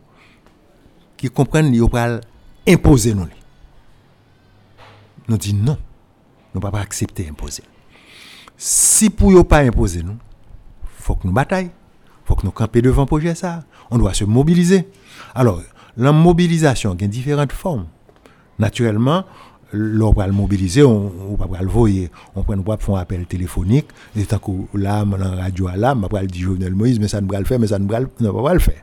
qui comprennent qu'ils imposer nous. Nous disons non. Nous ne pouvons pas accepter imposer. Si pour ne pas imposer nous, il faut que nous bataillons. Il faut que nous campions devant le projet ça. On doit se mobiliser. Alors, la mobilisation a différentes formes. Naturellement, l'on va le mobiliser, on va le voyer. On peut faire un appel téléphonique. Et tant que là, la radio, là, on va dire Jovenel Moïse, mais ça ne va le faire, mais ça ne va pas le faire.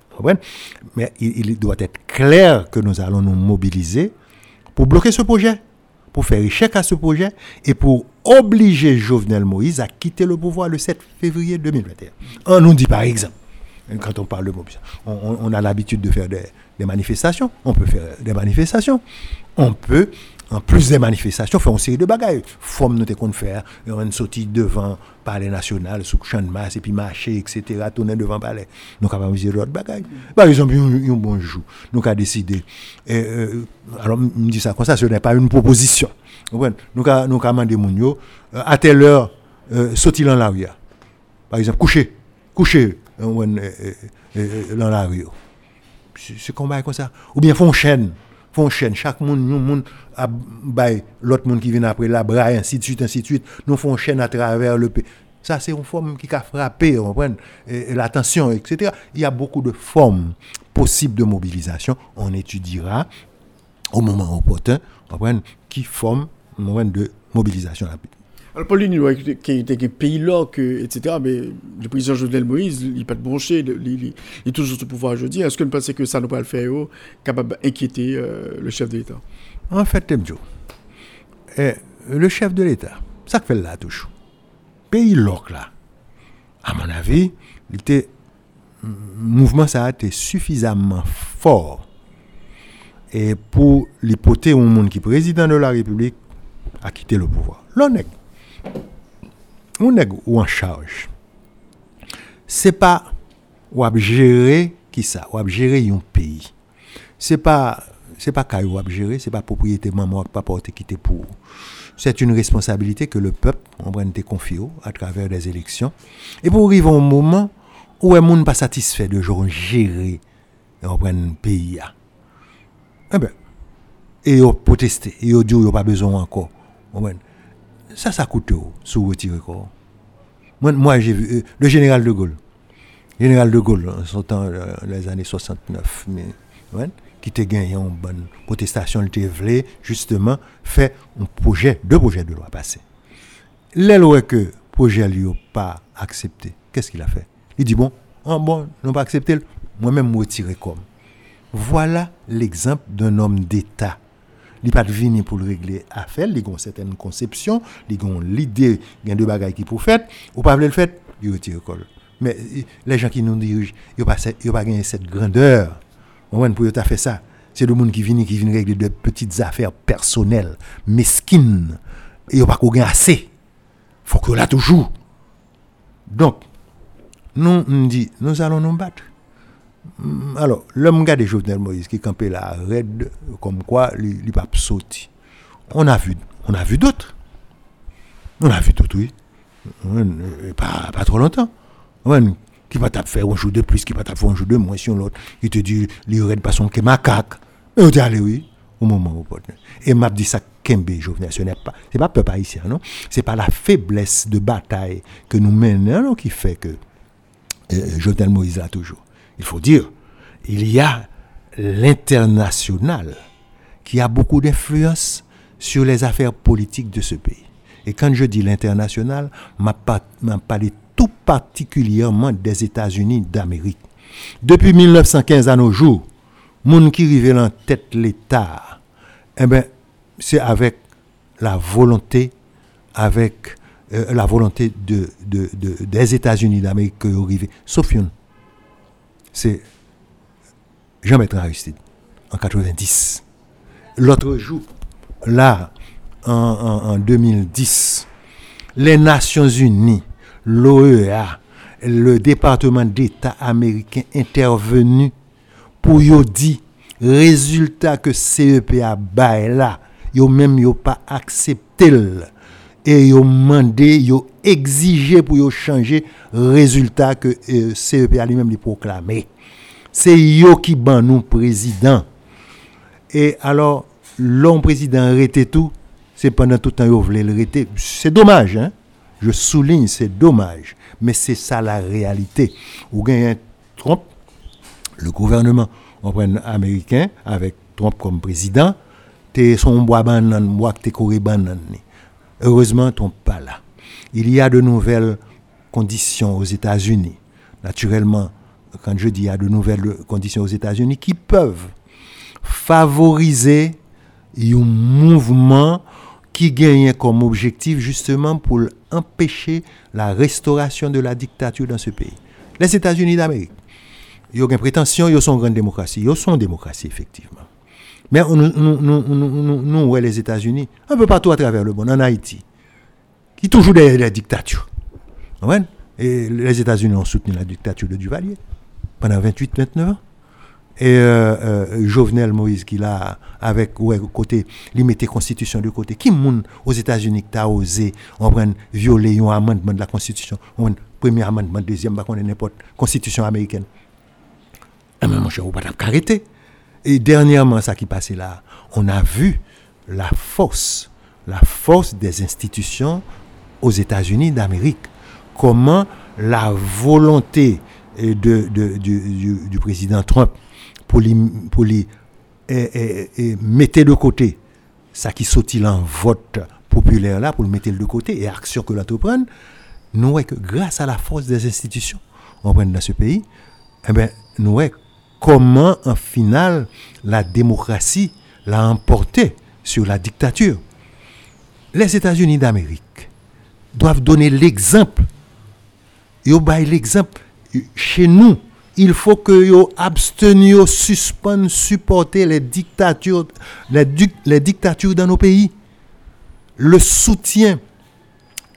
Mais il doit être clair que nous allons nous mobiliser pour bloquer ce projet pour faire échec à ce projet et pour obliger Jovenel Moïse à quitter le pouvoir le 7 février 2021. On nous dit par exemple, quand on parle de mobilisation, on, a l'habitude de faire des, manifestations, on peut faire des manifestations, on peut en plus des manifestations, faire une série de bagailles. Forme nous qu'on faire, une sortie devant le palais national, sous champ de masse, et puis marcher, etc., tourner devant le palais. Nous avons dire d'autres bagailles. Par exemple, un bon jour, nous avons décidé. Euh, alors, me dit ça comme ça, ce n'est pas une proposition. Nous avons demandé Mounio, euh, à telle heure, euh, dans la rue. Par exemple, coucher, coucher euh, dans la rue. C'est comme ça. Ou bien font chaîne font chaîne. Chaque monde, nous, monde, l'autre monde qui vient après la bras, ainsi de suite, ainsi de suite. Nous font chaîne à travers le pays. Ça, c'est une forme qui a frappé, l'attention, etc. Il y a beaucoup de formes possibles de mobilisation. On étudiera au moment opportun, qui forment de mobilisation rapide. Alors, Pauline, qui était pays là, etc., mais le président Jovenel Moïse, il n'est pas de branché, il, est toujours au pouvoir aujourd'hui. Est-ce que vous pensez que ça va pas le faire, capable d'inquiéter euh, le chef de l'État? En fait, eh, le chef de l'État, ça fait là toujours. Pays loc là, à mon avis, le mouvement ça a été suffisamment fort et pour l'hypothèse au monde qui président de la République a quitté le pouvoir. L'honnête on est ou en charge? C'est pas ou gérer qui ça, ou gérer un pays. C'est pas c'est pas qu'à ou gérer, c'est pas propriété maman pas porter quitter pour. C'est une responsabilité que le peuple on va te confier à travers des élections. Et pour arriver au moment où un monde pas satisfait de gérer on prend pays Eh ben et au protester, et au dire pas besoin encore. Ça, ça coûte sous retirer. Moi, j'ai vu euh, le général de Gaulle. Général de Gaulle, en son euh, les années 69, mais, qui était gagné en bonne protestation, il était justement, fait un projet, deux projets de loi passés. L'aile que le projet lui pas accepté, qu'est-ce qu'il a fait? Il dit, bon, ah, bon, non pas accepté, moi-même, me retirer comme. Voilà l'exemple d'un homme d'État il pas venir pour le régler affaire, il a une certaine conception, il a l'idée, il y a deux bagages qui pour faire, ou pas le faire, il retire l'école. Mais les gens qui nous dirigent, ils n'ont pas, pas cette grandeur. Pour faire ça, C'est le monde qui vient régler de petites affaires personnelles, mesquines. Et il n'y a pas assez. faut que là toujours. Donc, nous, nous allons nous battre. Mm, alors, l'homme de Jovenel Moïse qui campait là, raide, comme quoi, il n'est pas sauté. On a vu, on a vu d'autres. On a vu d'autres, oui. Pas, pas trop longtemps. Qui va faire un jour de plus, qui va faire un jour de moins sur l'autre. Il te dit, il raide pas son macaque. Et on dit, allez, oui, au moment où Et m'a dit ça, Kembe Jovenel, ce n'est pas, c'est pas peuple haïtien, non? C'est pas la faiblesse de bataille que nous menons qui fait que euh, Jovenel Moïse a toujours. Il faut dire, il y a l'international qui a beaucoup d'influence sur les affaires politiques de ce pays. Et quand je dis l'international, m'a parlé tout particulièrement des États-Unis d'Amérique. Depuis 1915 à nos jours, moun qui rive en tête l'État, eh ben, c'est avec la volonté, avec euh, la volonté de, des États-Unis d'Amérique que vous Sauf une, c'est Jean-Bertrand Aristide, en 90. L'autre jour, là, en, 2010, les Nations Unies, l'OEA, le département d'État américain intervenu pour y dire résultat que CEP a là, yo même yo pas accepté et yo demandé, yo exigé pour yo changer résultat que euh, a lui-même proclamé. C'est yo qui ban nous président. Et alors l'homme président arrêté tout, c'est pendant tout le temps yo voulait le C'est dommage hein? Je souligne, c'est dommage, mais c'est ça la réalité. Ou gagne Trump, le gouvernement américain avec Trump comme président, t'es son bois banane, t'es. Heureusement, Trump pas là. Il y a de nouvelles conditions aux États-Unis. Naturellement, quand je dis il y a de nouvelles conditions aux États-Unis qui peuvent favoriser un mouvement qui gagne comme objectif justement pour empêcher la restauration de la dictature dans ce pays. Les États-Unis d'Amérique, ils ont une prétention, ils sont une grande démocratie. Ils sont une démocratie, effectivement. Mais nous, les États-Unis, un peu partout à travers le monde, en Haïti, qui toujours des, des dictatures. Et les États-Unis ont soutenu la dictature de Duvalier pendant 28-29 ans. Et euh, euh, Jovenel Moïse qui l'a avec ouais côté limité constitution de côté qui moun aux États-Unis qui a osé on violer un amendement de la constitution un premier amendement deuxième pas n'importe constitution américaine et même mon cher on pas arrêter et dernièrement ça qui passait là on a vu la force la force des institutions aux États-Unis d'Amérique. Comment la volonté de, de, du, président Trump pour les, pour les mettre de côté ça qui sortit en vote populaire là, pour le mettre de côté et action que l'entreprendre, nous voyons que grâce à la force des institutions on dans ce pays, eh ben, nous voyons comment en final la démocratie l'a emporté sur la dictature. Les États-Unis d'Amérique doivent donner l'exemple. Ils l'exemple chez nous il faut que yo abstenio suspendent, supporter les dictatures, les dictatures dans nos pays. Le soutien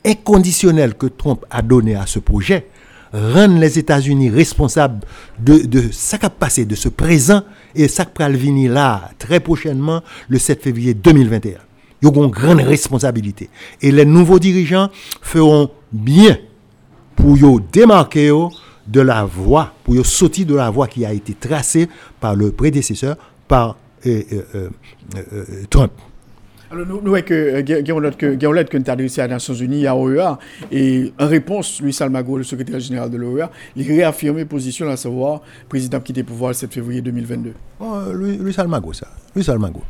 inconditionnel que Trump a donné à ce projet rend les États-Unis responsables de, de ce qui a passé, de ce présent et ça qui va venir là très prochainement, le 7 février 2021. Ils ont une grande responsabilité. Et les nouveaux dirigeants feront bien pour yo démarquer de la voie, pour sortir de la voie qui a été tracée par le prédécesseur, par euh, euh, euh, Trump. Alors, nous, voyons que Guillaume que nous adressé à les Nations Unies, à l'OEA, et en réponse, Louis Salmago, le secrétaire général de l'OEA, il réaffirmé position à savoir président qui était pouvoir le 7 février 2022. Louis, Salmago, ça. Louis Salmago.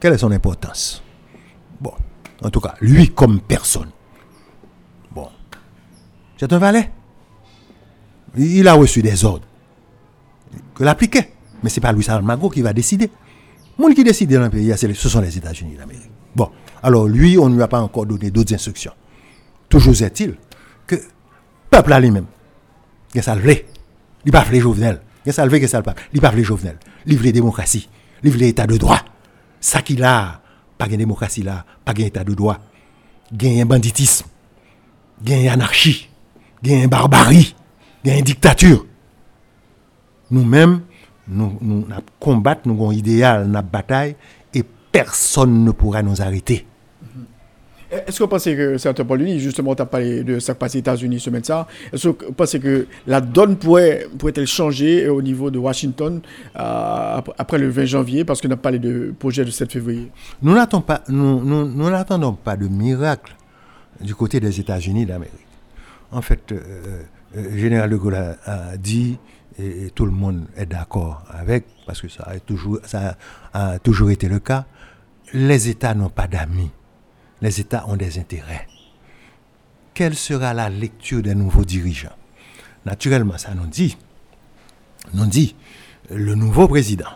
Quelle est son importance? Bon, en tout cas, lui comme personne. Bon, c'est un valet. Il a reçu des ordres que l'appliquer. Mais ce n'est pas Louis Almago qui va décider. Monde qui décide dans le pays, ce sont les États-Unis d'Amérique. Bon, alors lui, on ne lui a pas encore donné d'autres instructions. Toujours est-il que le peuple a lui-même, il a salvé. Il pas Jovenel. Il a salvé, il a salvé. Il pas Jovenel. Il veut démocratie. Il veut l'état de droit. Ça qu'il a, pas de démocratie là, pas d'état de droit. Un banditisme, il anarchie, il barbarie, il dictature. Nous-mêmes, nous, combattons, nous avons un idéal, nous bataille, et personne ne pourra nous arrêter. Est-ce que vous pensez que certains Paul justement, tu as parlé de ce qui passe aux États-Unis ce matin, est-ce que vous pensez que la donne pourrait, pourrait changer au niveau de Washington euh, après le 20 janvier, parce qu'on a parlé de projet de 7 février? Nous n'attendons pas, nous, nous, nous pas de miracle du côté des États-Unis d'Amérique. En fait, le euh, euh, général de Gaulle a, dit, et, tout le monde est d'accord avec, parce que ça a toujours, ça a toujours été le cas, les États n'ont pas d'amis les États ont des intérêts. Quelle sera la lecture des nouveaux dirigeants? Naturellement, ça nous dit, nous dit, le nouveau président,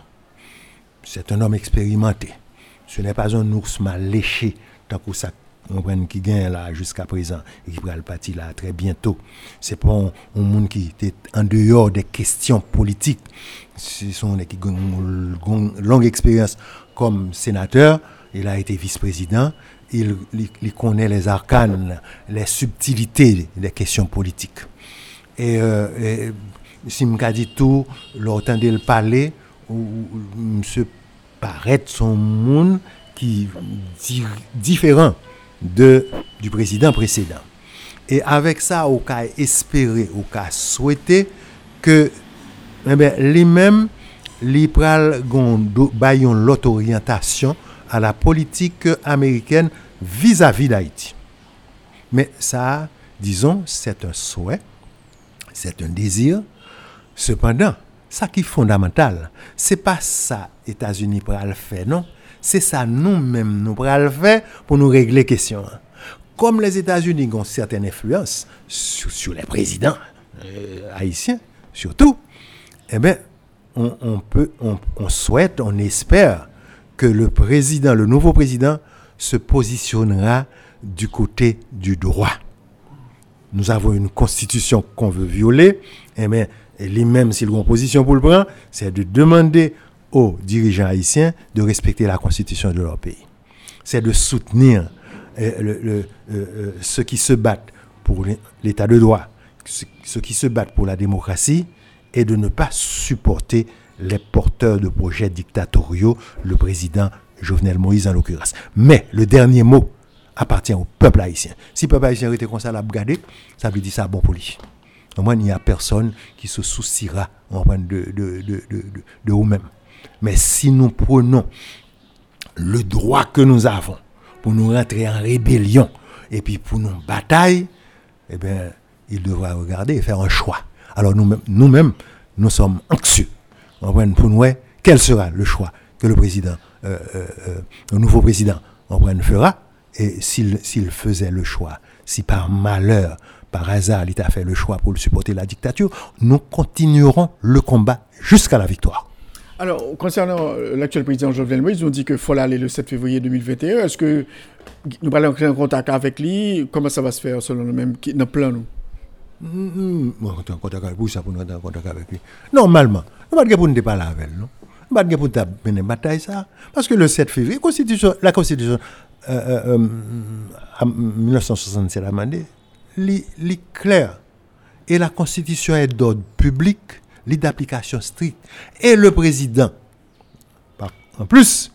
c'est un homme expérimenté. Ce n'est pas un ours mal léché, tant que ça qui gagne là jusqu'à présent et qui prend le parti là très bientôt. C'est pas un, monde qui était en dehors des questions politiques. Ce sont des qui ont une longue expérience comme sénateur. Il a été vice-président il, connaît les arcanes, les subtilités des questions politiques. Et, euh, si je dit tout, l'entendait le parler, se paraît son monde qui différent de, du président précédent. Et avec ça, au cas espéré, au cas souhaité que eh bien, lui-même, lui pral l'autre orientation à la politique américaine vis-à-vis d'Haïti. Mais ça, disons, c'est un souhait, c'est un désir. Cependant, ça qui est fondamental, c'est pas ça États-Unis le faire, non? C'est ça nous-mêmes nous pour le faire pour nous régler question. Comme les États-Unis ont certaine influence sur, les présidents euh, haïtiens, surtout, eh bien, on, peut, on souhaite, on espère que le président, le nouveau président, se positionnera du côté du droit. Nous avons une constitution qu'on veut violer, et eh bien, les mêmes, s'ils position pour le prendre, c'est de demander aux dirigeants haïtiens de respecter la constitution de leur pays. C'est de soutenir euh, euh, euh, ceux qui se battent pour l'état de droit, ceux qui se battent pour la démocratie, et de ne pas supporter les porteurs de projets dictatoriaux, le président Jovenel Moïse en l'occurrence. Mais le dernier mot appartient au peuple haïtien. Si le peuple haïtien était comme ça, l'a ça veut dire ça bon pour lui. Au moins, il n'y a personne qui se souciera de, de vous-même. Mais si nous prenons le droit que nous avons pour nous rentrer en rébellion et puis pour nous batailler, eh bien, il devra regarder et faire un choix. Alors nous-mêmes, nous, nous sommes anxieux pour nous, quel sera le choix que le président, euh, euh, euh, le nouveau président, fera? Et s'il faisait le choix, si par malheur, par hasard, il a fait le choix pour supporter la dictature, nous continuerons le combat jusqu'à la victoire. Alors, concernant l'actuel président Jovenel Moïse, on dit qu'il faut aller le 7 février 2021. Est-ce que nous allons entrer en contact avec lui? Comment ça va se faire selon le même plan nous? Mm, mm, en contact avec lui, nous en contact avec lui. Normalement, nous ne pouvons pas parler avec lui. Nous ne pouvons pas mener bataille ça. Parce que le 7 février, la Constitution euh, euh, euh, 1967 a demandé, est clair. Et la Constitution est d'ordre public, d'application stricte. Et le président, en plus,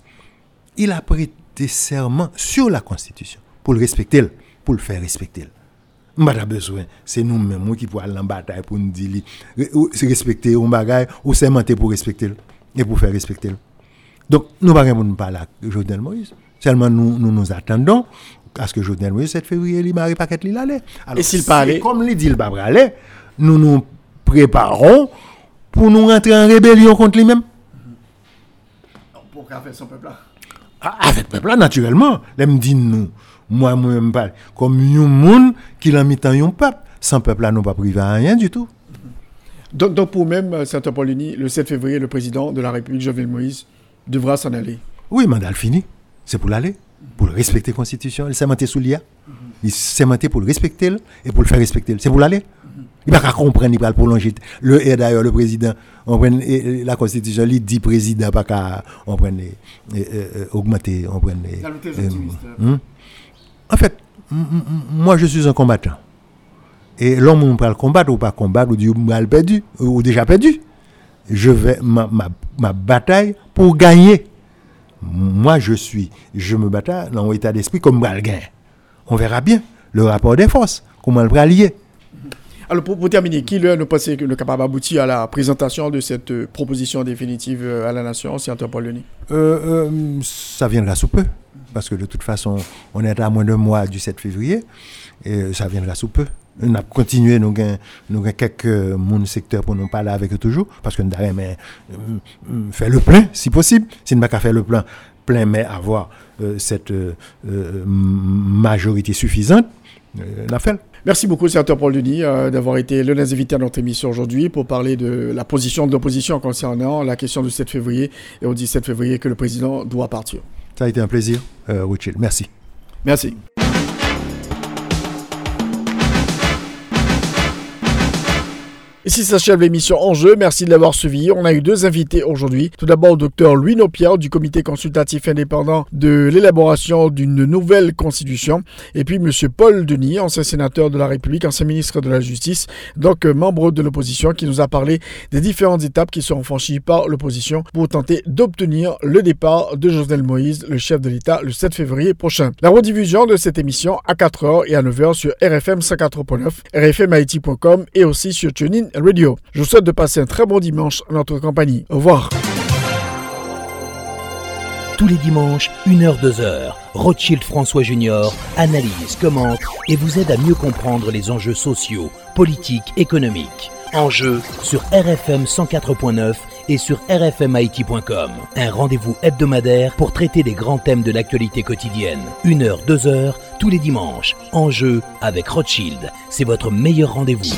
il a prêté serment sur la Constitution pour le respecter, pour le faire respecter. Mbata besoin, c'est nous-mêmes qui pouvons aller en bataille pour nous dire, respecter un bagage ou sermenter pour respecter et pour faire respecter. Donc, nous ne pas là Jovenel Moïse. Seulement, nous, nous nous attendons à ce que Jovenel Moïse, 7 février, il marie pas qu'il allait. Et s'il parlait Comme il dit le aller, nous nous préparons pour nous rentrer en rébellion contre lui-même. Pour faire son peuple là ah, Avec le peuple là, naturellement. Les me dit nous moi, moi-même, pas. Comme un monde qui l'a mis en un peuple. Sans peuple, là, nous pas privé à rien du tout. Donc, donc pour même euh, Saint Paulini, le 7 février, le président de la République, Jovenel Moïse, devra s'en aller. Oui, mandat fini. C'est pour l'aller, pour respecter la Constitution, le s'est sous l'IA. Il s'est monté pour le respecter et pour le faire respecter. C'est pour l'aller. Il va pas comprendre, il va prolonger. Le, et d'ailleurs, le président, on prend, la constitution, il dit président, pas qu'à, on prend, augmenter, on prend. Hmm? En fait, moi, je suis un combattant. Et l'homme, on le combattre ou pas combattre, ou dit, mal perdu, ou déjà perdu. Je vais, ma, ma, ma bataille pour gagner. Moi, je suis, je me bats dans un état d'esprit comme le On verra bien le rapport des forces, comment le va lier. Alors pour, terminer, qui nous pensez que le capable d'aboutir à la présentation de cette euh, proposition définitive euh, à la nation, sénateur Paul Denis? Euh, Ça viendra sous peu, parce que de toute façon, on est à moins d'un mois du 7 février, et ça viendra sous peu. On a continué, nous avons quelques mon secteurs pour nous parler avec eux toujours, parce que nous avons fait le plein, si possible. Si nous n'avons pas fait le plein, plein mais avoir cette majorité suffisante, la fait. Merci beaucoup, sénateur Paul Denis, euh, d'avoir été l'un des invités à notre émission aujourd'hui pour parler de la position de l'opposition concernant la question du 7 février et au 17 février que le président doit partir. Ça a été un plaisir, euh, Richard. Merci. Merci. Ici s'achève l'émission Enjeu. Merci de l'avoir suivi. On a eu deux invités aujourd'hui. Tout d'abord, docteur Louis Nopierre du comité consultatif indépendant de l'élaboration d'une nouvelle constitution. Et puis, monsieur Paul Denis, ancien sénateur de la République, ancien ministre de la Justice, donc euh, membre de l'opposition, qui nous a parlé des différentes étapes qui seront franchies par l'opposition pour tenter d'obtenir le départ de Jovenel Moïse, le chef de l'État, le 7 février prochain. La rediffusion de cette émission à 4h et à 9h sur RFM 104.9, rfmhaiti.com et aussi sur TuneIn Radio. Je vous souhaite de passer un très bon dimanche à notre compagnie. Au revoir. Tous les dimanches, 1h-2h, Rothschild François Junior analyse, commente et vous aide à mieux comprendre les enjeux sociaux, politiques, économiques. Enjeux sur RFM 104.9 et sur rfmit.com. Un rendez-vous hebdomadaire pour traiter des grands thèmes de l'actualité quotidienne. 1h, 2h, tous les dimanches. Enjeux avec Rothschild. C'est votre meilleur rendez-vous.